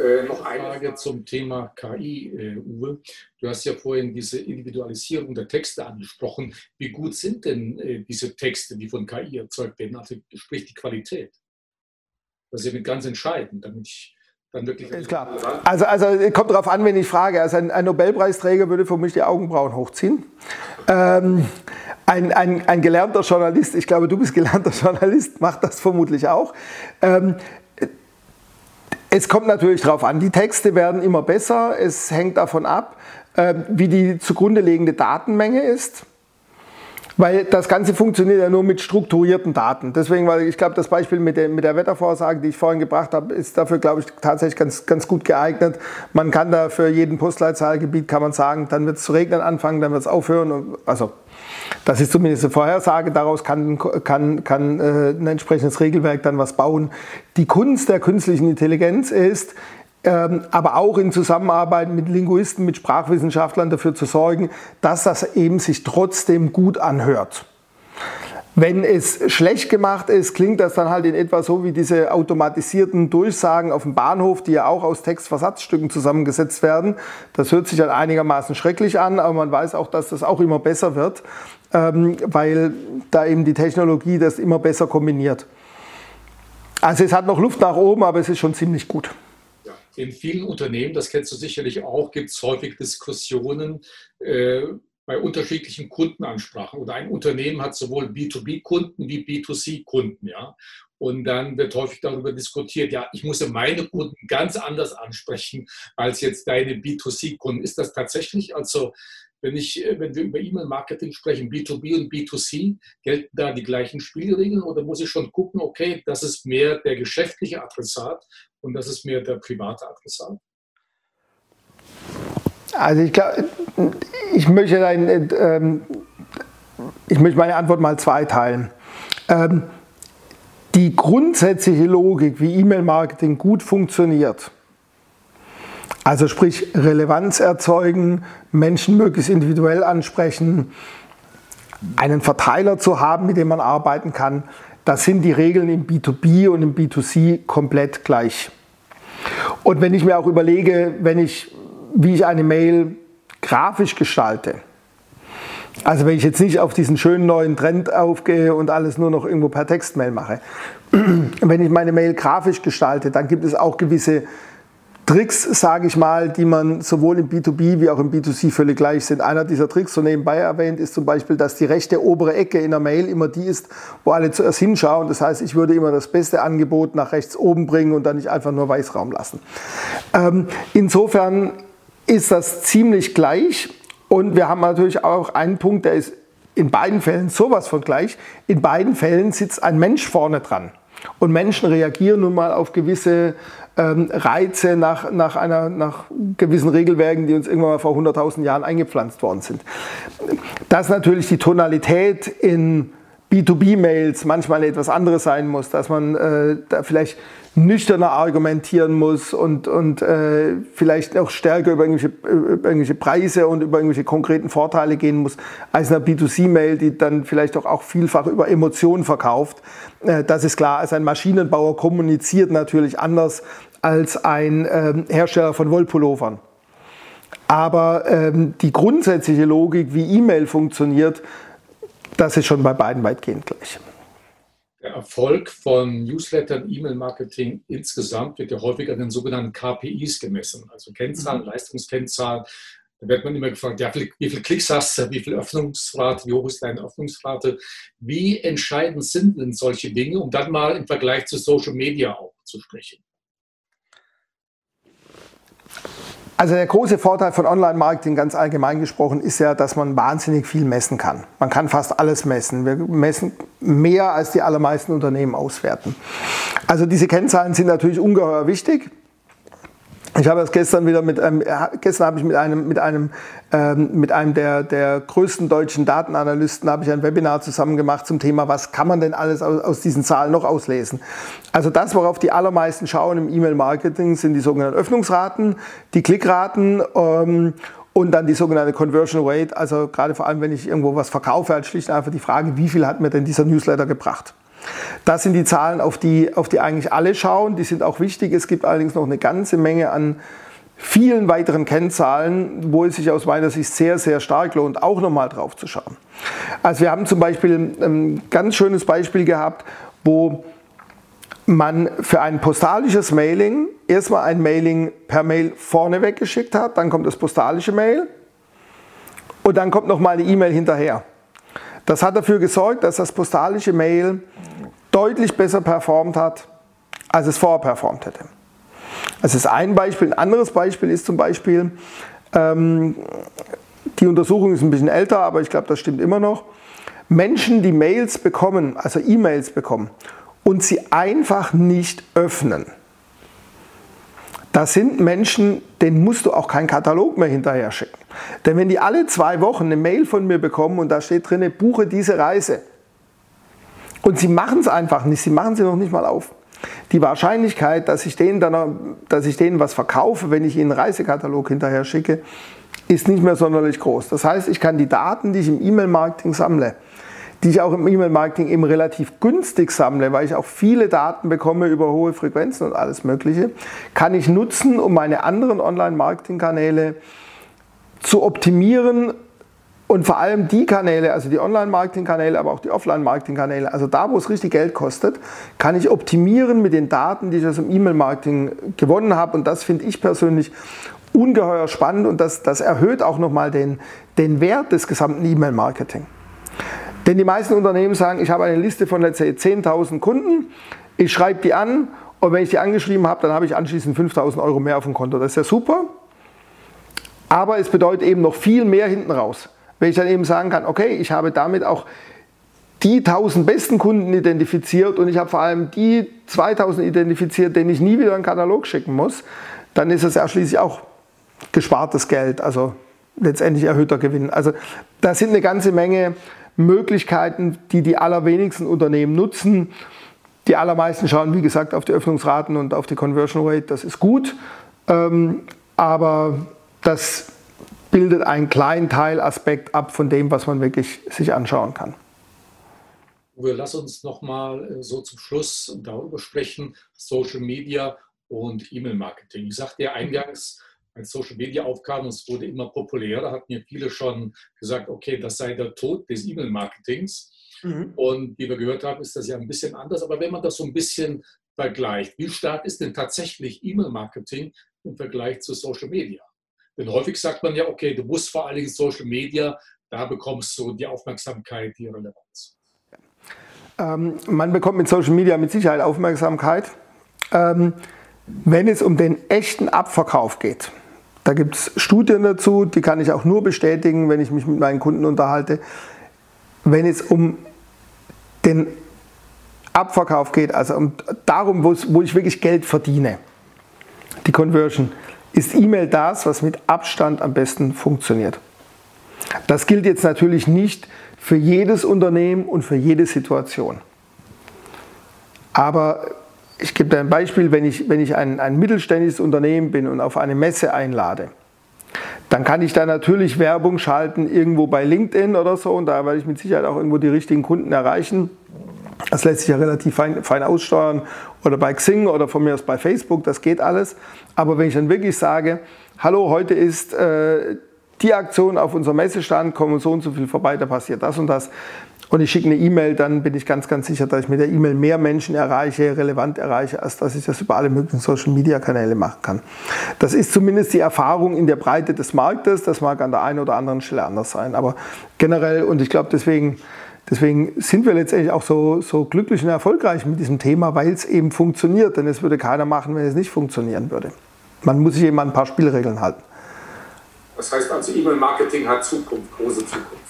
Äh, noch eine Frage zum Thema KI, äh, Uwe. Du hast ja vorhin diese Individualisierung der Texte angesprochen. Wie gut sind denn äh, diese Texte, die von KI erzeugt werden, also sprich die Qualität? Das ist ja ganz entscheidend, damit ich dann wirklich. Ist klar. Also, also kommt darauf an, wenn ich frage. Also ein, ein, Nobelpreisträger würde für mich die Augenbrauen hochziehen. Ähm, ein, ein, ein, gelernter Journalist, ich glaube, du bist gelernter Journalist, macht das vermutlich auch. Ähm, es kommt natürlich darauf an, die Texte werden immer besser. Es hängt davon ab, ähm, wie die zugrunde liegende Datenmenge ist. Weil das Ganze funktioniert ja nur mit strukturierten Daten. Deswegen, weil ich glaube, das Beispiel mit der, mit der Wettervorsage, die ich vorhin gebracht habe, ist dafür, glaube ich, tatsächlich ganz, ganz gut geeignet. Man kann da für jeden Postleitzahlgebiet, kann man sagen, dann wird es zu regnen anfangen, dann wird es aufhören. Also das ist zumindest eine Vorhersage. Daraus kann, kann, kann äh, ein entsprechendes Regelwerk dann was bauen. Die Kunst der künstlichen Intelligenz ist, aber auch in Zusammenarbeit mit Linguisten, mit Sprachwissenschaftlern dafür zu sorgen, dass das eben sich trotzdem gut anhört. Wenn es schlecht gemacht ist, klingt das dann halt in etwa so wie diese automatisierten Durchsagen auf dem Bahnhof, die ja auch aus Textversatzstücken zusammengesetzt werden. Das hört sich dann einigermaßen schrecklich an, aber man weiß auch, dass das auch immer besser wird, ähm, weil da eben die Technologie das immer besser kombiniert. Also es hat noch Luft nach oben, aber es ist schon ziemlich gut. In vielen Unternehmen, das kennst du sicherlich auch, gibt es häufig Diskussionen, äh, bei unterschiedlichen Kundenansprachen. Oder ein Unternehmen hat sowohl B2B-Kunden wie B2C-Kunden. Ja? Und dann wird häufig darüber diskutiert, ja, ich muss ja meine Kunden ganz anders ansprechen als jetzt deine B2C-Kunden. Ist das tatsächlich, also wenn, ich, wenn wir über E-Mail-Marketing sprechen, B2B und B2C, gelten da die gleichen Spielregeln oder muss ich schon gucken, okay, das ist mehr der geschäftliche Adressat und das ist mehr der private Adressat? Also ich glaube, ich möchte, ein, ähm, ich möchte meine Antwort mal zweiteilen. Ähm, die grundsätzliche Logik, wie E-Mail-Marketing gut funktioniert, also sprich Relevanz erzeugen, Menschen möglichst individuell ansprechen, einen Verteiler zu haben, mit dem man arbeiten kann, das sind die Regeln im B2B und im B2C komplett gleich. Und wenn ich mir auch überlege, wenn ich, wie ich eine Mail grafisch gestalte, also wenn ich jetzt nicht auf diesen schönen neuen Trend aufgehe und alles nur noch irgendwo per Textmail mache, wenn ich meine Mail grafisch gestalte, dann gibt es auch gewisse Tricks, sage ich mal, die man sowohl im B2B wie auch im B2C völlig gleich sind. Einer dieser Tricks, so nebenbei erwähnt, ist zum Beispiel, dass die rechte obere Ecke in der Mail immer die ist, wo alle zuerst hinschauen. Das heißt, ich würde immer das beste Angebot nach rechts oben bringen und dann nicht einfach nur Weißraum lassen. Ähm, insofern ist das ziemlich gleich und wir haben natürlich auch einen Punkt, der ist in beiden Fällen sowas von gleich. In beiden Fällen sitzt ein Mensch vorne dran. Und Menschen reagieren nun mal auf gewisse ähm, Reize nach, nach, einer, nach gewissen Regelwerken, die uns irgendwann mal vor 100.000 Jahren eingepflanzt worden sind. Dass natürlich die Tonalität in B2B-Mails manchmal etwas anderes sein muss, dass man äh, da vielleicht nüchterner argumentieren muss und, und äh, vielleicht auch stärker über irgendwelche, über irgendwelche Preise und über irgendwelche konkreten Vorteile gehen muss, als eine B2C-Mail, die dann vielleicht auch, auch vielfach über Emotionen verkauft. Äh, das ist klar, als ein Maschinenbauer kommuniziert natürlich anders als ein äh, Hersteller von Wollpullovern. Aber ähm, die grundsätzliche Logik, wie E-Mail funktioniert, das ist schon bei beiden weitgehend gleich. Der Erfolg von Newslettern, E-Mail-Marketing insgesamt wird ja häufig an den sogenannten KPIs gemessen, also Kennzahlen, mhm. Leistungskennzahlen. Da wird man immer gefragt, ja, wie viele Klicks hast du, wie viel Öffnungsrate, wie hoch ist deine Öffnungsrate? Wie entscheidend sind denn solche Dinge, um dann mal im Vergleich zu Social Media auch zu sprechen? Also der große Vorteil von Online-Marketing ganz allgemein gesprochen ist ja, dass man wahnsinnig viel messen kann. Man kann fast alles messen. Wir messen mehr, als die allermeisten Unternehmen auswerten. Also diese Kennzahlen sind natürlich ungeheuer wichtig. Ich habe das gestern wieder mit einem, gestern habe ich mit einem, mit einem, ähm, mit einem der, der größten deutschen Datenanalysten habe ich ein Webinar zusammen gemacht zum Thema, was kann man denn alles aus, aus diesen Zahlen noch auslesen? Also das, worauf die allermeisten schauen im E-Mail-Marketing, sind die sogenannten Öffnungsraten, die Klickraten ähm, und dann die sogenannte Conversion Rate. Also gerade vor allem, wenn ich irgendwo was verkaufe, halt schlicht einfach die Frage, wie viel hat mir denn dieser Newsletter gebracht? Das sind die Zahlen, auf die, auf die eigentlich alle schauen. Die sind auch wichtig. Es gibt allerdings noch eine ganze Menge an vielen weiteren Kennzahlen, wo es sich aus meiner Sicht sehr, sehr stark lohnt, auch nochmal drauf zu schauen. Also wir haben zum Beispiel ein ganz schönes Beispiel gehabt, wo man für ein postalisches Mailing erstmal ein Mailing per Mail vorneweg geschickt hat, dann kommt das postalische Mail und dann kommt nochmal eine E-Mail hinterher. Das hat dafür gesorgt, dass das postalische Mail deutlich besser performt hat, als es vorher performt hätte. Das ist ein Beispiel. Ein anderes Beispiel ist zum Beispiel, ähm, die Untersuchung ist ein bisschen älter, aber ich glaube, das stimmt immer noch. Menschen, die Mails bekommen, also E-Mails bekommen und sie einfach nicht öffnen. Das sind Menschen, denen musst du auch keinen Katalog mehr hinterher schicken. Denn wenn die alle zwei Wochen eine Mail von mir bekommen und da steht drin, buche diese Reise, und sie machen es einfach nicht, sie machen sie noch nicht mal auf. Die Wahrscheinlichkeit, dass ich denen, dann, dass ich denen was verkaufe, wenn ich ihnen einen Reisekatalog hinterher schicke, ist nicht mehr sonderlich groß. Das heißt, ich kann die Daten, die ich im E-Mail-Marketing sammle, die ich auch im E-Mail-Marketing eben relativ günstig sammle, weil ich auch viele Daten bekomme über hohe Frequenzen und alles Mögliche, kann ich nutzen, um meine anderen Online-Marketing-Kanäle zu optimieren und vor allem die Kanäle, also die Online-Marketing-Kanäle, aber auch die Offline-Marketing-Kanäle, also da, wo es richtig Geld kostet, kann ich optimieren mit den Daten, die ich aus dem E-Mail-Marketing gewonnen habe. Und das finde ich persönlich ungeheuer spannend und das, das erhöht auch nochmal den, den Wert des gesamten E-Mail-Marketing. Denn die meisten Unternehmen sagen, ich habe eine Liste von let's say 10.000 Kunden, ich schreibe die an und wenn ich die angeschrieben habe, dann habe ich anschließend 5.000 Euro mehr auf dem Konto. Das ist ja super, aber es bedeutet eben noch viel mehr hinten raus. Wenn ich dann eben sagen kann, okay, ich habe damit auch die 1000 besten Kunden identifiziert und ich habe vor allem die 2000 identifiziert, denen ich nie wieder einen Katalog schicken muss, dann ist es ja schließlich auch gespartes Geld, also letztendlich erhöhter Gewinn. Also da sind eine ganze Menge Möglichkeiten, die die allerwenigsten Unternehmen nutzen. Die allermeisten schauen, wie gesagt, auf die Öffnungsraten und auf die Conversion Rate, das ist gut, ähm, aber das bildet einen kleinen Teilaspekt ab von dem, was man wirklich sich anschauen kann. Uwe, lass uns nochmal äh, so zum Schluss darüber sprechen, Social Media und E-Mail-Marketing. Ich sagte ja eingangs, als Social Media aufkam und es wurde immer populärer, hatten mir viele schon gesagt, okay, das sei der Tod des E-Mail-Marketings. Mhm. Und wie wir gehört haben, ist das ja ein bisschen anders. Aber wenn man das so ein bisschen vergleicht, wie stark ist denn tatsächlich E-Mail-Marketing im Vergleich zu Social Media? Denn häufig sagt man ja, okay, du musst vor allen Dingen Social Media, da bekommst du die Aufmerksamkeit, die Relevanz. Ähm, man bekommt mit Social Media mit Sicherheit Aufmerksamkeit. Ähm, wenn es um den echten Abverkauf geht, da gibt es Studien dazu, die kann ich auch nur bestätigen, wenn ich mich mit meinen Kunden unterhalte. Wenn es um den Abverkauf geht, also um, darum, wo ich wirklich Geld verdiene, die Conversion, ist E-Mail das, was mit Abstand am besten funktioniert. Das gilt jetzt natürlich nicht für jedes Unternehmen und für jede Situation. Aber ich gebe dir ein Beispiel, wenn ich, wenn ich ein, ein mittelständisches Unternehmen bin und auf eine Messe einlade, dann kann ich da natürlich Werbung schalten, irgendwo bei LinkedIn oder so, und da werde ich mit Sicherheit auch irgendwo die richtigen Kunden erreichen. Das lässt sich ja relativ fein, fein aussteuern oder bei Xing oder von mir aus bei Facebook, das geht alles. Aber wenn ich dann wirklich sage, hallo, heute ist äh, die Aktion auf unserem Messestand, kommen so und so viel vorbei, da passiert das und das. Und ich schicke eine E-Mail, dann bin ich ganz, ganz sicher, dass ich mit der E-Mail mehr Menschen erreiche, relevant erreiche, als dass ich das über alle möglichen Social-Media-Kanäle machen kann. Das ist zumindest die Erfahrung in der Breite des Marktes. Das mag an der einen oder anderen Stelle anders sein. Aber generell, und ich glaube, deswegen, deswegen sind wir letztendlich auch so, so glücklich und erfolgreich mit diesem Thema, weil es eben funktioniert. Denn es würde keiner machen, wenn es nicht funktionieren würde. Man muss sich eben an ein paar Spielregeln halten. Das heißt also, E-Mail-Marketing hat Zukunft, große Zukunft.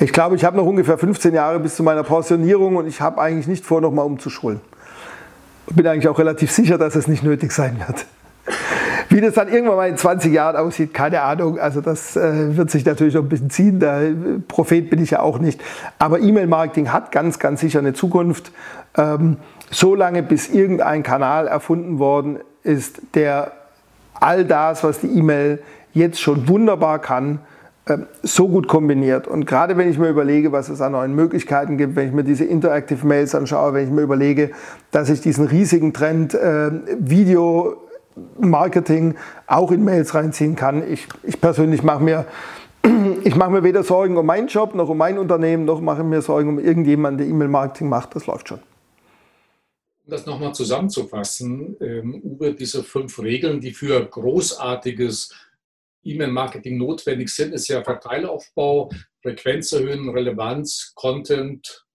Ich glaube, ich habe noch ungefähr 15 Jahre bis zu meiner Pensionierung und ich habe eigentlich nicht vor, nochmal umzuschulen. Bin eigentlich auch relativ sicher, dass es nicht nötig sein wird. Wie das dann irgendwann mal in 20 Jahren aussieht, keine Ahnung. Also das äh, wird sich natürlich noch ein bisschen ziehen. Der Prophet bin ich ja auch nicht. Aber E-Mail-Marketing hat ganz, ganz sicher eine Zukunft. Ähm, so lange, bis irgendein Kanal erfunden worden ist, der all das, was die E-Mail jetzt schon wunderbar kann, so gut kombiniert. Und gerade wenn ich mir überlege, was es an neuen Möglichkeiten gibt, wenn ich mir diese Interactive Mails anschaue, wenn ich mir überlege, dass ich diesen riesigen Trend äh, Video Marketing auch in Mails reinziehen kann. Ich, ich persönlich mache mir, ich mir weder Sorgen um meinen Job noch um mein Unternehmen, noch mache mir Sorgen um irgendjemanden, der E-Mail-Marketing macht. Das läuft schon. Um das nochmal zusammenzufassen, ähm, Uwe, diese fünf Regeln, die für großartiges E-Mail-Marketing notwendig sind, ist ja Verteilaufbau, Frequenz erhöhen, Relevanz, Content,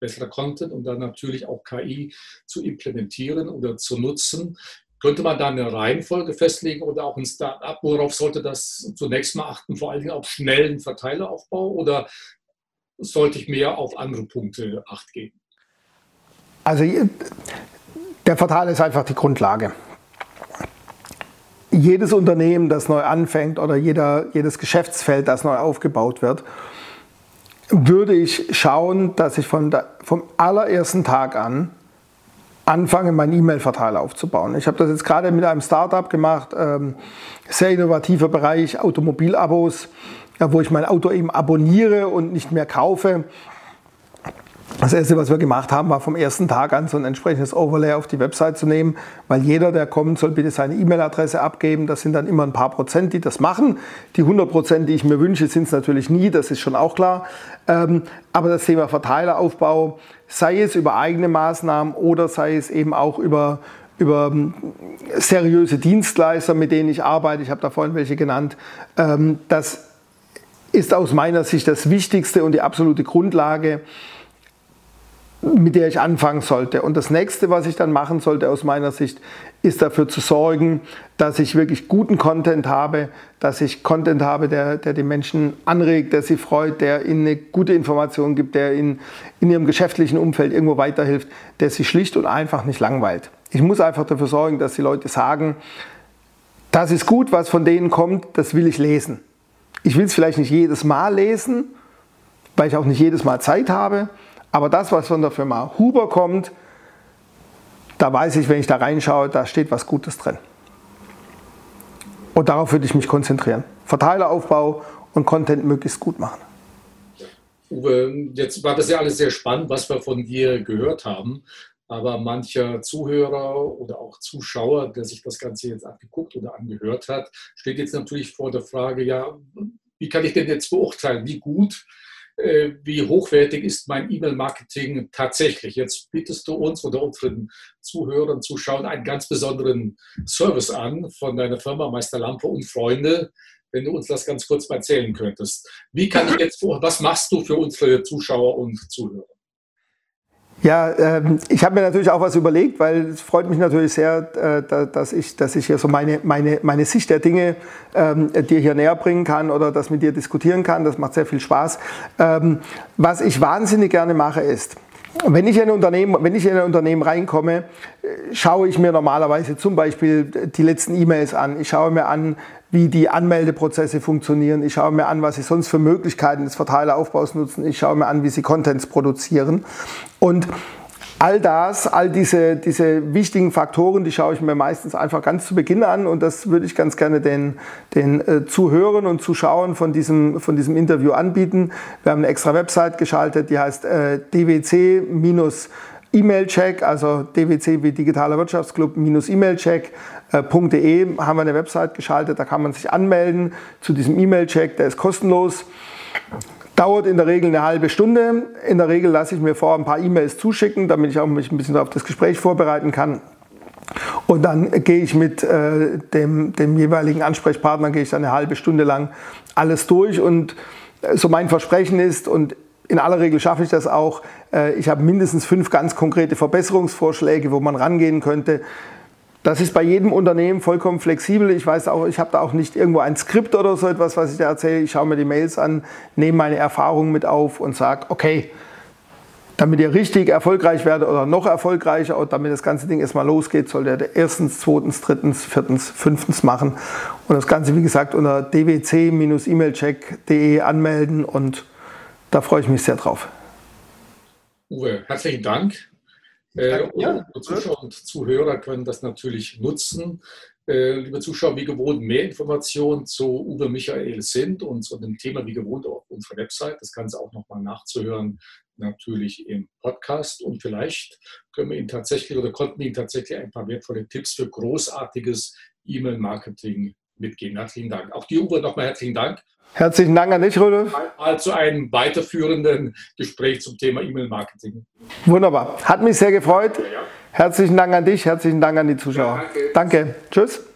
besserer Content und dann natürlich auch KI zu implementieren oder zu nutzen. Könnte man da eine Reihenfolge festlegen oder auch ein Start-up? Worauf sollte das zunächst mal achten? Vor allen Dingen auf schnellen Verteileraufbau oder sollte ich mehr auf andere Punkte acht geben? Also der Verteiler ist einfach die Grundlage jedes Unternehmen, das neu anfängt oder jeder, jedes Geschäftsfeld, das neu aufgebaut wird, würde ich schauen, dass ich von der, vom allerersten Tag an anfange, meinen E-Mail-Verteiler aufzubauen. Ich habe das jetzt gerade mit einem Startup gemacht, ähm, sehr innovativer Bereich, Automobilabos, ja, wo ich mein Auto eben abonniere und nicht mehr kaufe. Das erste, was wir gemacht haben, war vom ersten Tag an so ein entsprechendes Overlay auf die Website zu nehmen, weil jeder, der kommt, soll bitte seine E-Mail-Adresse abgeben. Das sind dann immer ein paar Prozent, die das machen. Die 100 Prozent, die ich mir wünsche, sind es natürlich nie, das ist schon auch klar. Ähm, aber das Thema Verteileraufbau, sei es über eigene Maßnahmen oder sei es eben auch über, über ähm, seriöse Dienstleister, mit denen ich arbeite, ich habe da vorhin welche genannt, ähm, das ist aus meiner Sicht das Wichtigste und die absolute Grundlage, mit der ich anfangen sollte. Und das nächste, was ich dann machen sollte aus meiner Sicht, ist dafür zu sorgen, dass ich wirklich guten Content habe, dass ich Content habe, der, der die Menschen anregt, der sie freut, der ihnen eine gute Information gibt, der ihnen in ihrem geschäftlichen Umfeld irgendwo weiterhilft, der sie schlicht und einfach nicht langweilt. Ich muss einfach dafür sorgen, dass die Leute sagen, das ist gut, was von denen kommt, das will ich lesen. Ich will es vielleicht nicht jedes Mal lesen, weil ich auch nicht jedes Mal Zeit habe, aber das, was von der Firma Huber kommt, da weiß ich, wenn ich da reinschaue, da steht was Gutes drin. Und darauf würde ich mich konzentrieren. Verteileraufbau und Content möglichst gut machen. Uwe, jetzt war das ja alles sehr spannend, was wir von dir gehört haben. Aber mancher Zuhörer oder auch Zuschauer, der sich das Ganze jetzt angeguckt oder angehört hat, steht jetzt natürlich vor der Frage, ja, wie kann ich denn jetzt beurteilen, wie gut wie hochwertig ist mein E-Mail-Marketing tatsächlich. Jetzt bietest du uns oder unseren Zuhörern, Zuschauern einen ganz besonderen Service an von deiner Firma Meister Lampe und Freunde, wenn du uns das ganz kurz mal erzählen könntest. Wie kann ich jetzt, was machst du für unsere Zuschauer und Zuhörer? Ja, ähm, ich habe mir natürlich auch was überlegt, weil es freut mich natürlich sehr, äh, dass, ich, dass ich hier so meine, meine, meine Sicht der Dinge ähm, dir hier näher bringen kann oder das mit dir diskutieren kann. Das macht sehr viel Spaß. Ähm, was ich wahnsinnig gerne mache ist, wenn ich, in ein Unternehmen, wenn ich in ein Unternehmen reinkomme, schaue ich mir normalerweise zum Beispiel die letzten E-Mails an. Ich schaue mir an, wie die Anmeldeprozesse funktionieren. Ich schaue mir an, was sie sonst für Möglichkeiten des Verteileraufbaus nutzen. Ich schaue mir an, wie sie Contents produzieren. Und all das, all diese, diese wichtigen Faktoren, die schaue ich mir meistens einfach ganz zu Beginn an und das würde ich ganz gerne den, den äh, Zuhörern und Zuschauern von diesem, von diesem Interview anbieten. Wir haben eine extra Website geschaltet, die heißt äh, dwc- E-Mail-Check, also dwc wie digitaler Wirtschaftsclub E-Mail-Check.de haben wir eine Website geschaltet, da kann man sich anmelden zu diesem E-Mail-Check, der ist kostenlos. Dauert in der Regel eine halbe Stunde. In der Regel lasse ich mir vor ein paar E-Mails zuschicken, damit ich auch mich ein bisschen auf das Gespräch vorbereiten kann. Und dann gehe ich mit äh, dem, dem jeweiligen Ansprechpartner, gehe ich dann eine halbe Stunde lang alles durch. Und äh, so mein Versprechen ist, und in aller Regel schaffe ich das auch, äh, ich habe mindestens fünf ganz konkrete Verbesserungsvorschläge, wo man rangehen könnte. Das ist bei jedem Unternehmen vollkommen flexibel. Ich weiß auch, ich habe da auch nicht irgendwo ein Skript oder so etwas, was ich da erzähle. Ich schaue mir die Mails an, nehme meine Erfahrungen mit auf und sage, okay, damit ihr richtig erfolgreich werdet oder noch erfolgreicher und damit das ganze Ding erstmal losgeht, soll ihr erstens, zweitens, drittens, viertens, fünftens machen. Und das Ganze, wie gesagt, unter dwc-emailcheck.de anmelden und da freue ich mich sehr drauf. Uwe, herzlichen Dank. Äh, ja, unsere Zuschauer und Zuhörer können das natürlich nutzen. Äh, liebe Zuschauer, wie gewohnt, mehr Informationen zu Uwe Michael sind und zu dem Thema wie gewohnt auf unserer Website. Das Ganze auch nochmal nachzuhören, natürlich im Podcast. Und vielleicht können wir Ihnen tatsächlich oder konnten Ihnen tatsächlich ein paar wertvolle Tipps für großartiges E-Mail-Marketing mitgeben. Herzlichen Dank. Auch dir, Uwe, nochmal herzlichen Dank. Herzlichen Dank an dich, Rudolf. Also einem weiterführenden Gespräch zum Thema E-Mail-Marketing. Wunderbar. Hat mich sehr gefreut. Herzlichen Dank an dich, herzlichen Dank an die Zuschauer. Ja, danke. danke. Tschüss.